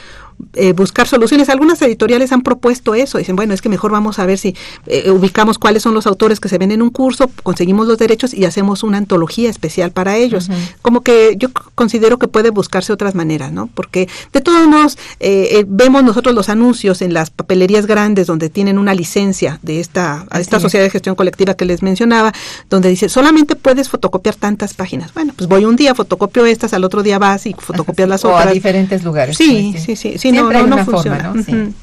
eh, buscar soluciones. Algunas editoriales han propuesto eso, dicen, bueno, es que mejor vamos a ver si eh, ubicamos cuáles son los autores que se ven en un curso, conseguimos los derechos y hacemos una antología especial para ellos. Como que yo considero que puede buscarse otras maneras, ¿no? Porque de todos modos eh, eh, vemos nosotros los anuncios en las papelerías grandes donde tienen una licencia de esta, a esta es. sociedad de gestión colectiva que les mencionaba, donde dice, solamente puedes fotocopiar tantas páginas. Bueno, pues voy un día, fotocopio estas, al otro día vas y fotocopias las o a otras. diferentes lugares. Sí, pues, sí, sí, sí, no, funciona. forma, ¿no? Sí.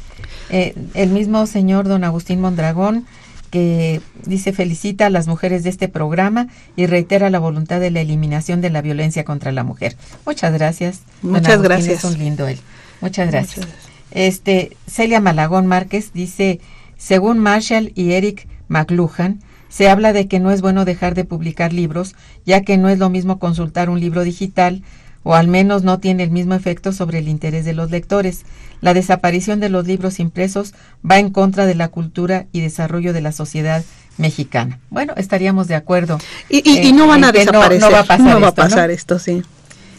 Eh, el mismo señor don Agustín Mondragón que dice felicita a las mujeres de este programa y reitera la voluntad de la eliminación de la violencia contra la mujer. Muchas gracias. Muchas gracias. Es un lindo él. Muchas gracias. Muchas gracias. Este Celia Malagón Márquez dice, según Marshall y Eric McLuhan, se habla de que no es bueno dejar de publicar libros, ya que no es lo mismo consultar un libro digital o al menos no tiene el mismo efecto sobre el interés de los lectores. La desaparición de los libros impresos va en contra de la cultura y desarrollo de la sociedad mexicana. Bueno, estaríamos de acuerdo. Y, y- y eh, no van a no- desaparecer. No, va a pasar, no va a esto, ¿no? pasar esto, sí.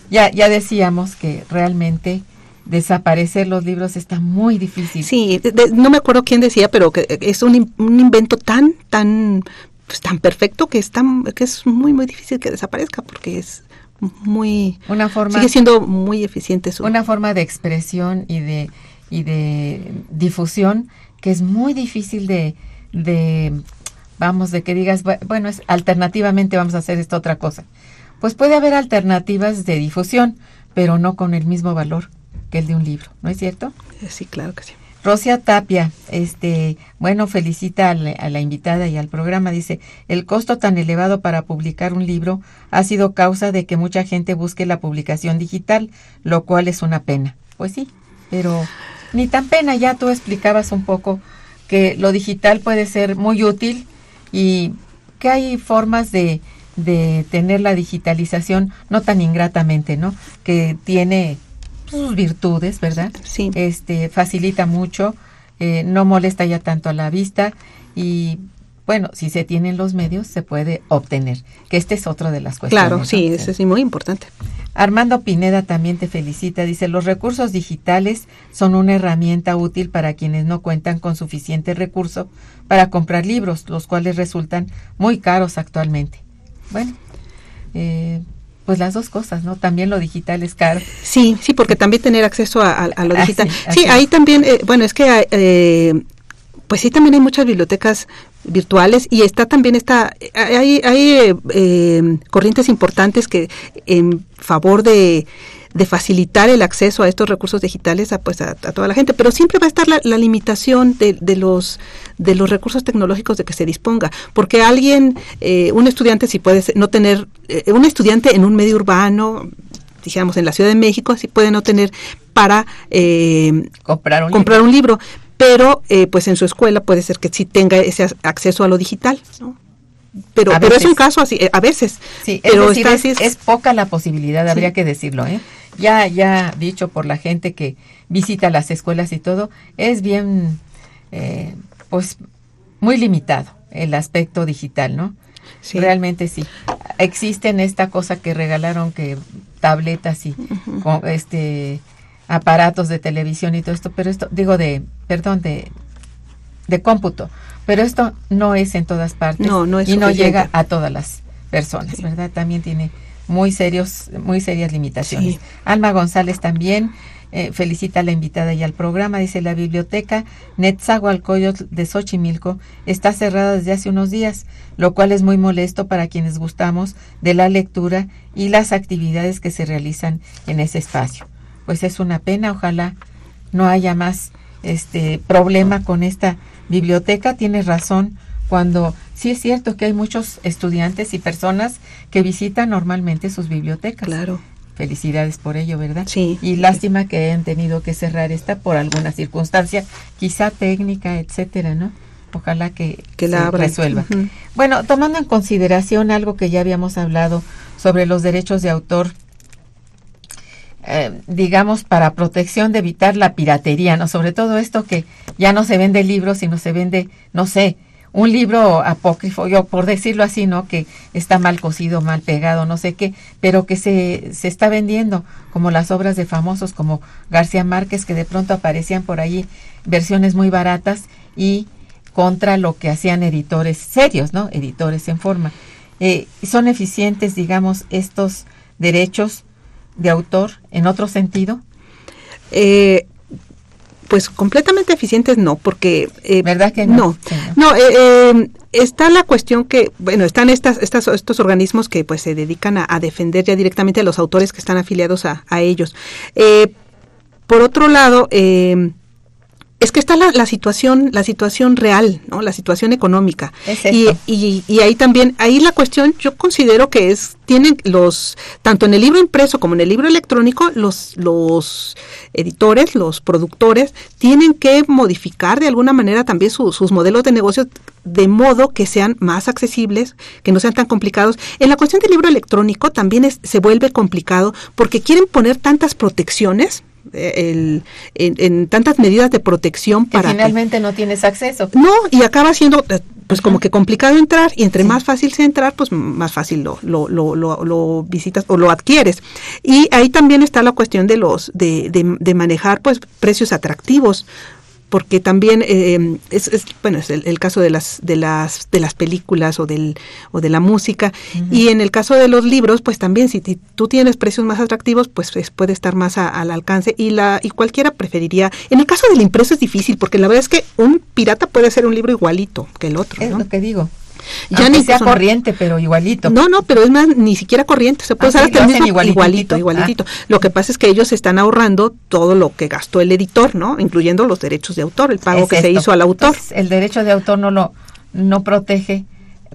Ya, ya decíamos que realmente desaparecer los libros está muy difícil. Sí, de- de- no me acuerdo quién decía, pero que es un, un invento tan, tan, pues, tan perfecto que es tan, que es muy, muy difícil que desaparezca porque es muy, Una forma sigue siendo muy eficiente su. una forma de expresión y de y de difusión que es muy difícil de de vamos de que digas bu- bueno es alternativamente vamos a hacer esta otra cosa pues puede haber alternativas de difusión pero no con el mismo valor que el de un libro no es cierto Sí, claro que sí. Rosia Tapia, este, bueno, felicita a la, a la invitada y al programa. Dice, el costo tan elevado para publicar un libro ha sido causa de que mucha gente busque la publicación digital, lo cual es una pena. Pues sí, pero ni tan pena, ya tú explicabas un poco que lo digital puede ser muy útil y que hay formas de, de tener la digitalización no tan ingratamente, ¿no? Que tiene sus virtudes, ¿verdad? Sí. Este facilita mucho, eh, no molesta ya tanto a la vista y bueno, si se tienen los medios se puede obtener, que este es otro de las cuestiones. Claro, ¿no? sí, eso es muy importante. Armando Pineda también te felicita. Dice, los recursos digitales son una herramienta útil para quienes no cuentan con suficiente recurso para comprar libros, los cuales resultan muy caros actualmente. Bueno, eh, pues las dos cosas, ¿no? También lo digital es caro. Sí, sí, porque también tener acceso a, a- a lo Ah, digital. sí, así ahí también, eh, bueno, es que, eh, pues sí, también hay muchas bibliotecas virtuales y está también esta, hay, hay eh, eh, corrientes importantes que en favor de, de facilitar el acceso a estos recursos digitales a, pues, a, a toda la gente, pero siempre va a estar la, la limitación de, de los de los recursos tecnológicos de que se disponga, porque alguien, eh, un estudiante si puede no tener, eh, un estudiante en un medio urbano, dijéramos en la Ciudad de México, sí puede no tener para eh, Comprar un comprar libro. un libro, pero eh, pues en su escuela puede ser que sí tenga ese acceso a lo digital, ¿no? Pero, A pero es un caso así, eh, a veces. Sí, es pero decir, es, así, es- es poca la posibilidad, Sí. habría que decirlo, ¿eh? Ya, ya dicho por la gente que visita las escuelas y todo, es bien, eh, pues, muy limitado el aspecto digital, ¿no? sí. Realmente sí. Existen esta cosa que regalaron que tabletas y con, este aparatos de televisión y todo esto, pero esto digo de perdón de de cómputo, pero esto no es en todas partes No, no es y no suficiente. llega a todas las personas, ¿verdad? También tiene muy serios muy serias limitaciones. Sí. Alma González también eh, felicita a la invitada y al programa. Dice, la biblioteca Netzahualcoyotl de Xochimilco está cerrada desde hace unos días, lo cual es muy molesto para quienes gustamos de la lectura y las actividades que se realizan en ese espacio. pues es una pena, ojalá no haya más este problema con esta biblioteca. Tienes razón cuando sí es cierto que hay muchos estudiantes y personas que visitan normalmente sus bibliotecas. Claro. Felicidades por ello, ¿verdad? Sí. Y lástima que hayan tenido que cerrar esta por alguna circunstancia, quizá técnica, etcétera, ¿no? Ojalá que, Que la se resuelva. Bueno, tomando en consideración algo que ya habíamos hablado sobre los derechos de autor, eh, digamos, para protección de evitar la piratería, ¿no? Sobre todo esto que ya no se vende libros, sino se vende, no sé, un libro apócrifo, yo por decirlo así, ¿no? Que está mal cosido, mal pegado, no sé qué, pero que se, se está vendiendo, como las obras de famosos como García Márquez, que de pronto aparecían por ahí versiones muy baratas y contra lo que hacían editores serios, ¿no? Editores en forma. Eh, ¿Son eficientes, digamos, estos derechos de autor en otro sentido? Eh, pues completamente eficientes no, porque... eh, ¿Verdad que no? No, eh, eh, está la cuestión que, bueno, están estas, estas, estos organismos que pues se dedican a, a defender ya directamente a los autores que están afiliados a, a ellos. Por otro lado, eh, es que está la, la situación, la situación real, ¿no? La situación económica. Es y, y, y ahí también, ahí la cuestión, yo considero que es, tienen los, tanto en el libro impreso como en el libro electrónico, los, los editores, los productores, tienen que modificar de alguna manera también su- sus modelos de negocio de modo que sean más accesibles, que no sean tan complicados. En la cuestión del libro electrónico también es- se vuelve complicado porque quieren poner tantas protecciones, el- en, en tantas medidas de protección para que- finalmente no tienes acceso. no, y acaba siendo eh, pues como que complicado entrar y entre más fácil sea entrar, pues más fácil lo, lo, lo, lo, lo visitas o lo adquieres. Y ahí también está la cuestión de los de, de, de manejar pues precios atractivos porque también eh, es, es, bueno es el, el caso de las de las de las películas o del o de la música y en el caso de los libros pues también si tú tienes precios más atractivos pues es- puede estar más a- al alcance y la y cualquiera preferiría en el caso del impreso es difícil porque la verdad es que un pirata puede hacer un libro igualito que el otro Es ¿no? lo que digo. Ya ni sea son- corriente, pero igualito. No, no, pero es más, ni siquiera corriente, se puede Ah, usar hasta lo el hacen mismo igualitito. igualito, igualitito. Lo que pasa es que ellos están ahorrando todo lo que gastó el editor, ¿no? Incluyendo los derechos de autor, el pago Es que se hizo al autor. Entonces, el derecho de autor no lo no protege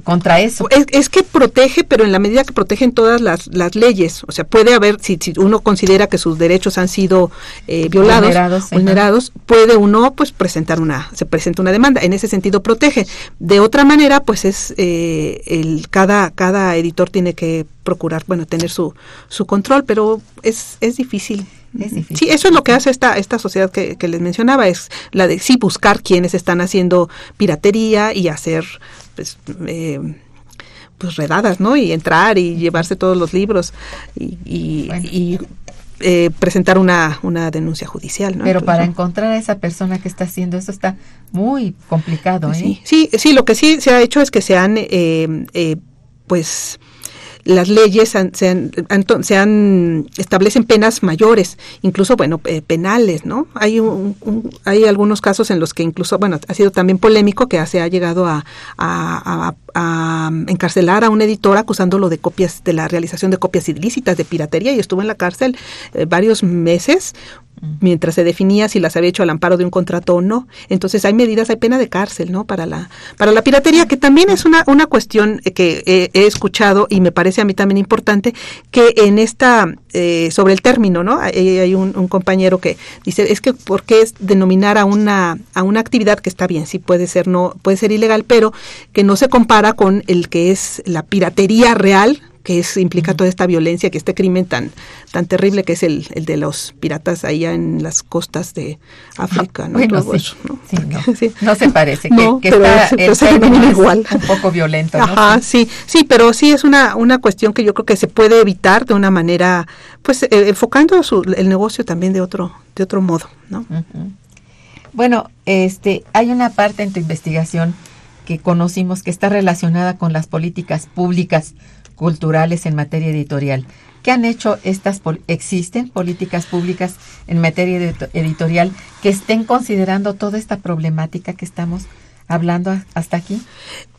contra eso. Es, es que protege, pero en la medida que protegen todas las, las leyes. O sea, puede haber, si, si uno considera que sus derechos han sido eh, violados, Vulnerados, vulnerados, puede uno pues presentar una, se presenta una demanda. En ese sentido protege. De otra manera, pues es eh, el cada, cada editor tiene que procurar, bueno, tener su, su control, pero es, es difícil. Es difícil. Sí, eso es lo que hace esta, esta sociedad que, que les mencionaba, es la de sí buscar quienes están haciendo piratería y hacer pues, eh, pues redadas, ¿no? Y entrar y llevarse todos los libros y, y, Bueno. y, eh, presentar una, una denuncia judicial, ¿no? Pero Entonces, para encontrar a esa persona que está haciendo eso está muy complicado, ¿eh? Sí, sí, sí, lo que sí se ha hecho es que se han, eh, eh, pues, las leyes han- se, han, han se han- establecen penas mayores, incluso, bueno, eh, penales, ¿no? Hay un- un- hay algunos casos en los que incluso, bueno, ha sido también polémico que se ha llegado a- a- a encarcelar a un editor acusándolo de copias, de la realización de copias ilícitas de piratería y estuvo en la cárcel eh, varios meses mientras se definía si las había hecho al amparo de un contrato o no. Entonces hay medidas, hay pena de cárcel, ¿no? Para la para la piratería, que también es una una cuestión que he, he escuchado y me parece a mí también importante que en esta eh, sobre el término, ¿no? Hay, un compañero que dice es que por qué es denominar a una a una actividad que está bien, sí puede ser no puede ser ilegal, pero que no se compara con el que es la piratería real que es implica toda esta violencia, que este crimen tan tan terrible que es el, el de los piratas allá en las costas de África, ¿no? Bueno, sí, eso, ¿no? sí, no, Sí. no se parece, que, No, que pero está es- el pero igual. un poco violento, ¿no? Ajá, sí, sí, pero sí es una, una cuestión que yo creo que se puede evitar de una manera, pues eh, enfocando su, el negocio también de otro, de otro modo, ¿no? Bueno, este, hay una parte en tu investigación que conocimos que está relacionada con las políticas públicas culturales en materia editorial. ¿Qué han hecho estas? ¿Existen políticas públicas en materia edito- editorial que estén considerando toda esta problemática que estamos hablando hasta aquí?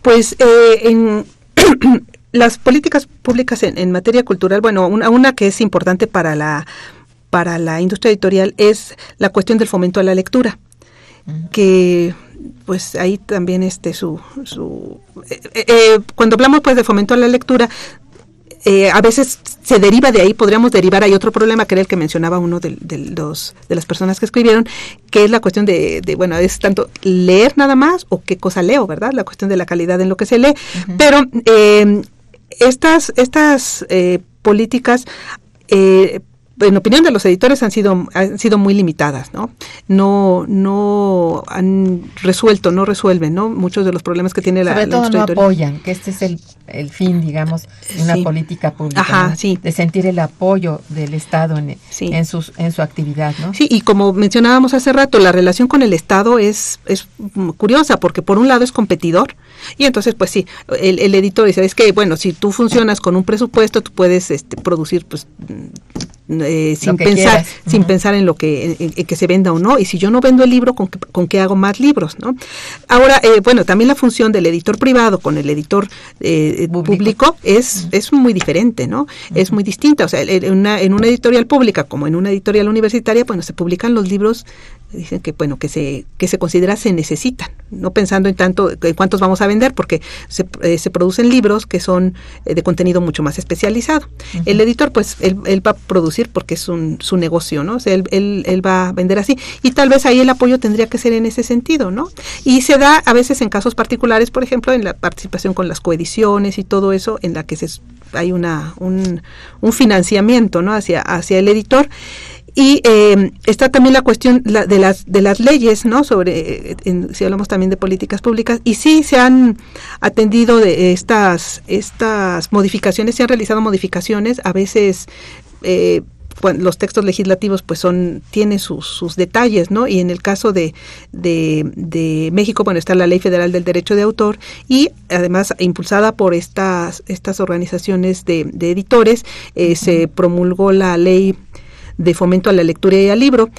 Pues eh, en las políticas públicas en, en materia cultural, bueno, una, una que es importante para la para la industria editorial es la cuestión del fomento a la lectura, que pues ahí también este su, su eh, eh, eh, cuando hablamos pues de fomento a la lectura eh, a veces se deriva de ahí, podríamos derivar, hay otro problema que era el que mencionaba uno de, los, de las personas que escribieron, que es la cuestión de, bueno, es tanto leer nada más o qué cosa leo, ¿verdad? La cuestión de la calidad en lo que se lee. Pero eh, estas, estas eh, políticas eh, en opinión de los editores han sido han sido muy limitadas no no no han resuelto no resuelven no muchos de los problemas que tiene la sobre todo no apoyan que este es el, el fin digamos de una política pública Ajá, sí. de sentir el apoyo del estado en, en sus en su actividad no sí y como mencionábamos hace rato la relación con el estado es es curiosa porque por un lado es competidor y entonces pues sí el, el editor dice es que bueno si tú funcionas con un presupuesto tú puedes este, producir pues eh, sin pensar sin pensar en lo que en, que se venda o no y si yo no vendo el libro con, con qué hago más libros no ahora eh, bueno también la función del editor privado con el editor eh, público. es es muy diferente no es muy distinta o sea en una, en una editorial pública como en una editorial universitaria bueno se publican los libros dicen que bueno que se que se considera se necesitan no pensando en tanto en cuántos vamos a vender porque se, eh, se producen libros que son eh, de contenido mucho más especializado. El editor pues él, él, va a producir porque es un, su negocio no o sea, él, él, él, va a vender así. Y tal vez ahí el apoyo tendría que ser en ese sentido no y se da a veces en casos particulares por ejemplo en la participación con las coediciones y todo eso en la que se hay una un, un financiamiento no hacia hacia el editor y eh, está también la cuestión la, de las de las leyes no sobre en, si hablamos también de políticas públicas. Y sí se han atendido de estas estas modificaciones se han realizado modificaciones. A veces eh, los textos legislativos pues son tienen sus, sus detalles no y en el caso de, de, de, México bueno está la ley federal del derecho de autor y además impulsada por estas estas organizaciones de, de editores eh, se promulgó la ley de fomento a la lectura y al libro.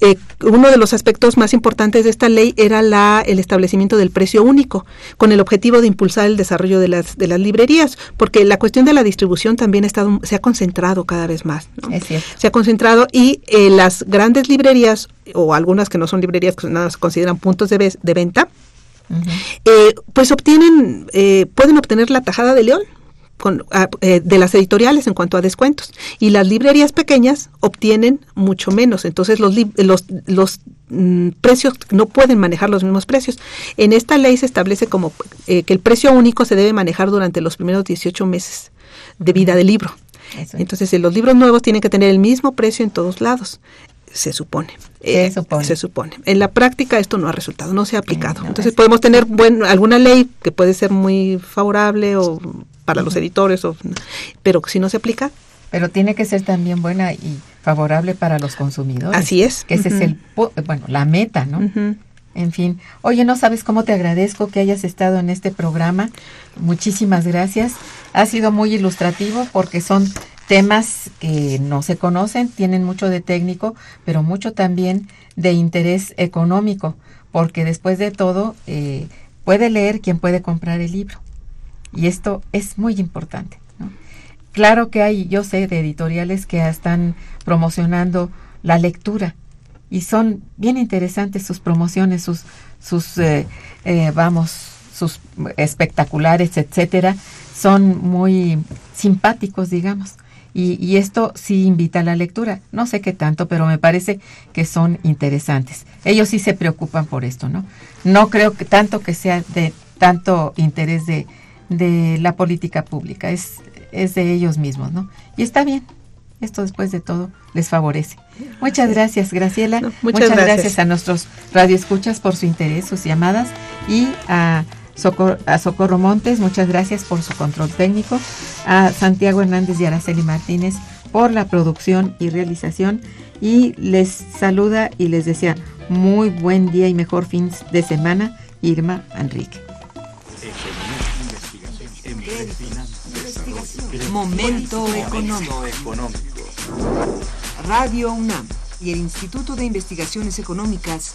Eh, uno de los aspectos más importantes de esta ley era la, el establecimiento del precio único, con el objetivo de impulsar el desarrollo de las, de las librerías, porque la cuestión de la distribución también ha estado, se ha concentrado cada vez más. ¿no? Es cierto. Se ha concentrado y eh, las grandes librerías, o algunas que no son librerías, que nada se consideran puntos de, de venta, uh -huh. eh, pues obtienen, pueden obtener la tajada de león con, eh, de las editoriales en cuanto a descuentos. Y las librerías pequeñas obtienen mucho menos. Entonces los los, los mm, precios no pueden manejar los mismos precios. En esta ley se establece como eh, que el precio único se debe manejar durante los primeros 18 meses de vida del libro. Eso. entonces los libros nuevos tienen que tener el mismo precio en todos lados se supone. Se eh, supone. Se supone. En la práctica esto no ha resultado, no se ha aplicado. No, Entonces podemos tener buen, alguna ley que puede ser muy favorable o para uh -huh. los editores, o, pero si no se aplica. Pero tiene que ser también buena y favorable para los consumidores. Así es. Que ese uh -huh. es el, bueno, la meta, ¿no? Uh -huh. En fin, oye, no sabes cómo te agradezco que hayas estado en este programa. Muchísimas gracias. Ha sido muy ilustrativo porque son temas que no se conocen, tienen mucho de técnico, pero mucho también de interés económico, porque después de todo eh, puede leer quien puede comprar el libro. Y esto es muy importante. Claro que hay, yo sé, de editoriales que están promocionando la lectura y son bien interesantes sus promociones, sus, sus eh, eh, vamos, sus espectaculares, etcétera, son muy simpáticos, digamos. Y, y, esto sí invita a la lectura. No sé qué tanto, pero me parece que son interesantes. Ellos sí se preocupan por esto, ¿no? No creo que tanto que sea de tanto interés de, de la política pública, es, es de ellos mismos, ¿no? Y está bien. Esto después de todo les favorece. Muchas gracias, Graciela. No, muchas, muchas gracias. gracias a nuestros radioescuchas por su interés, sus llamadas y a A Socorro Montes, muchas gracias por su control técnico, a Santiago Hernández y Araceli Martínez por la producción y realización y les saluda y les desea muy buen día y mejor fin de semana Irma Enrique. Momento económico. Radio UNAM y el Instituto de Investigaciones Económicas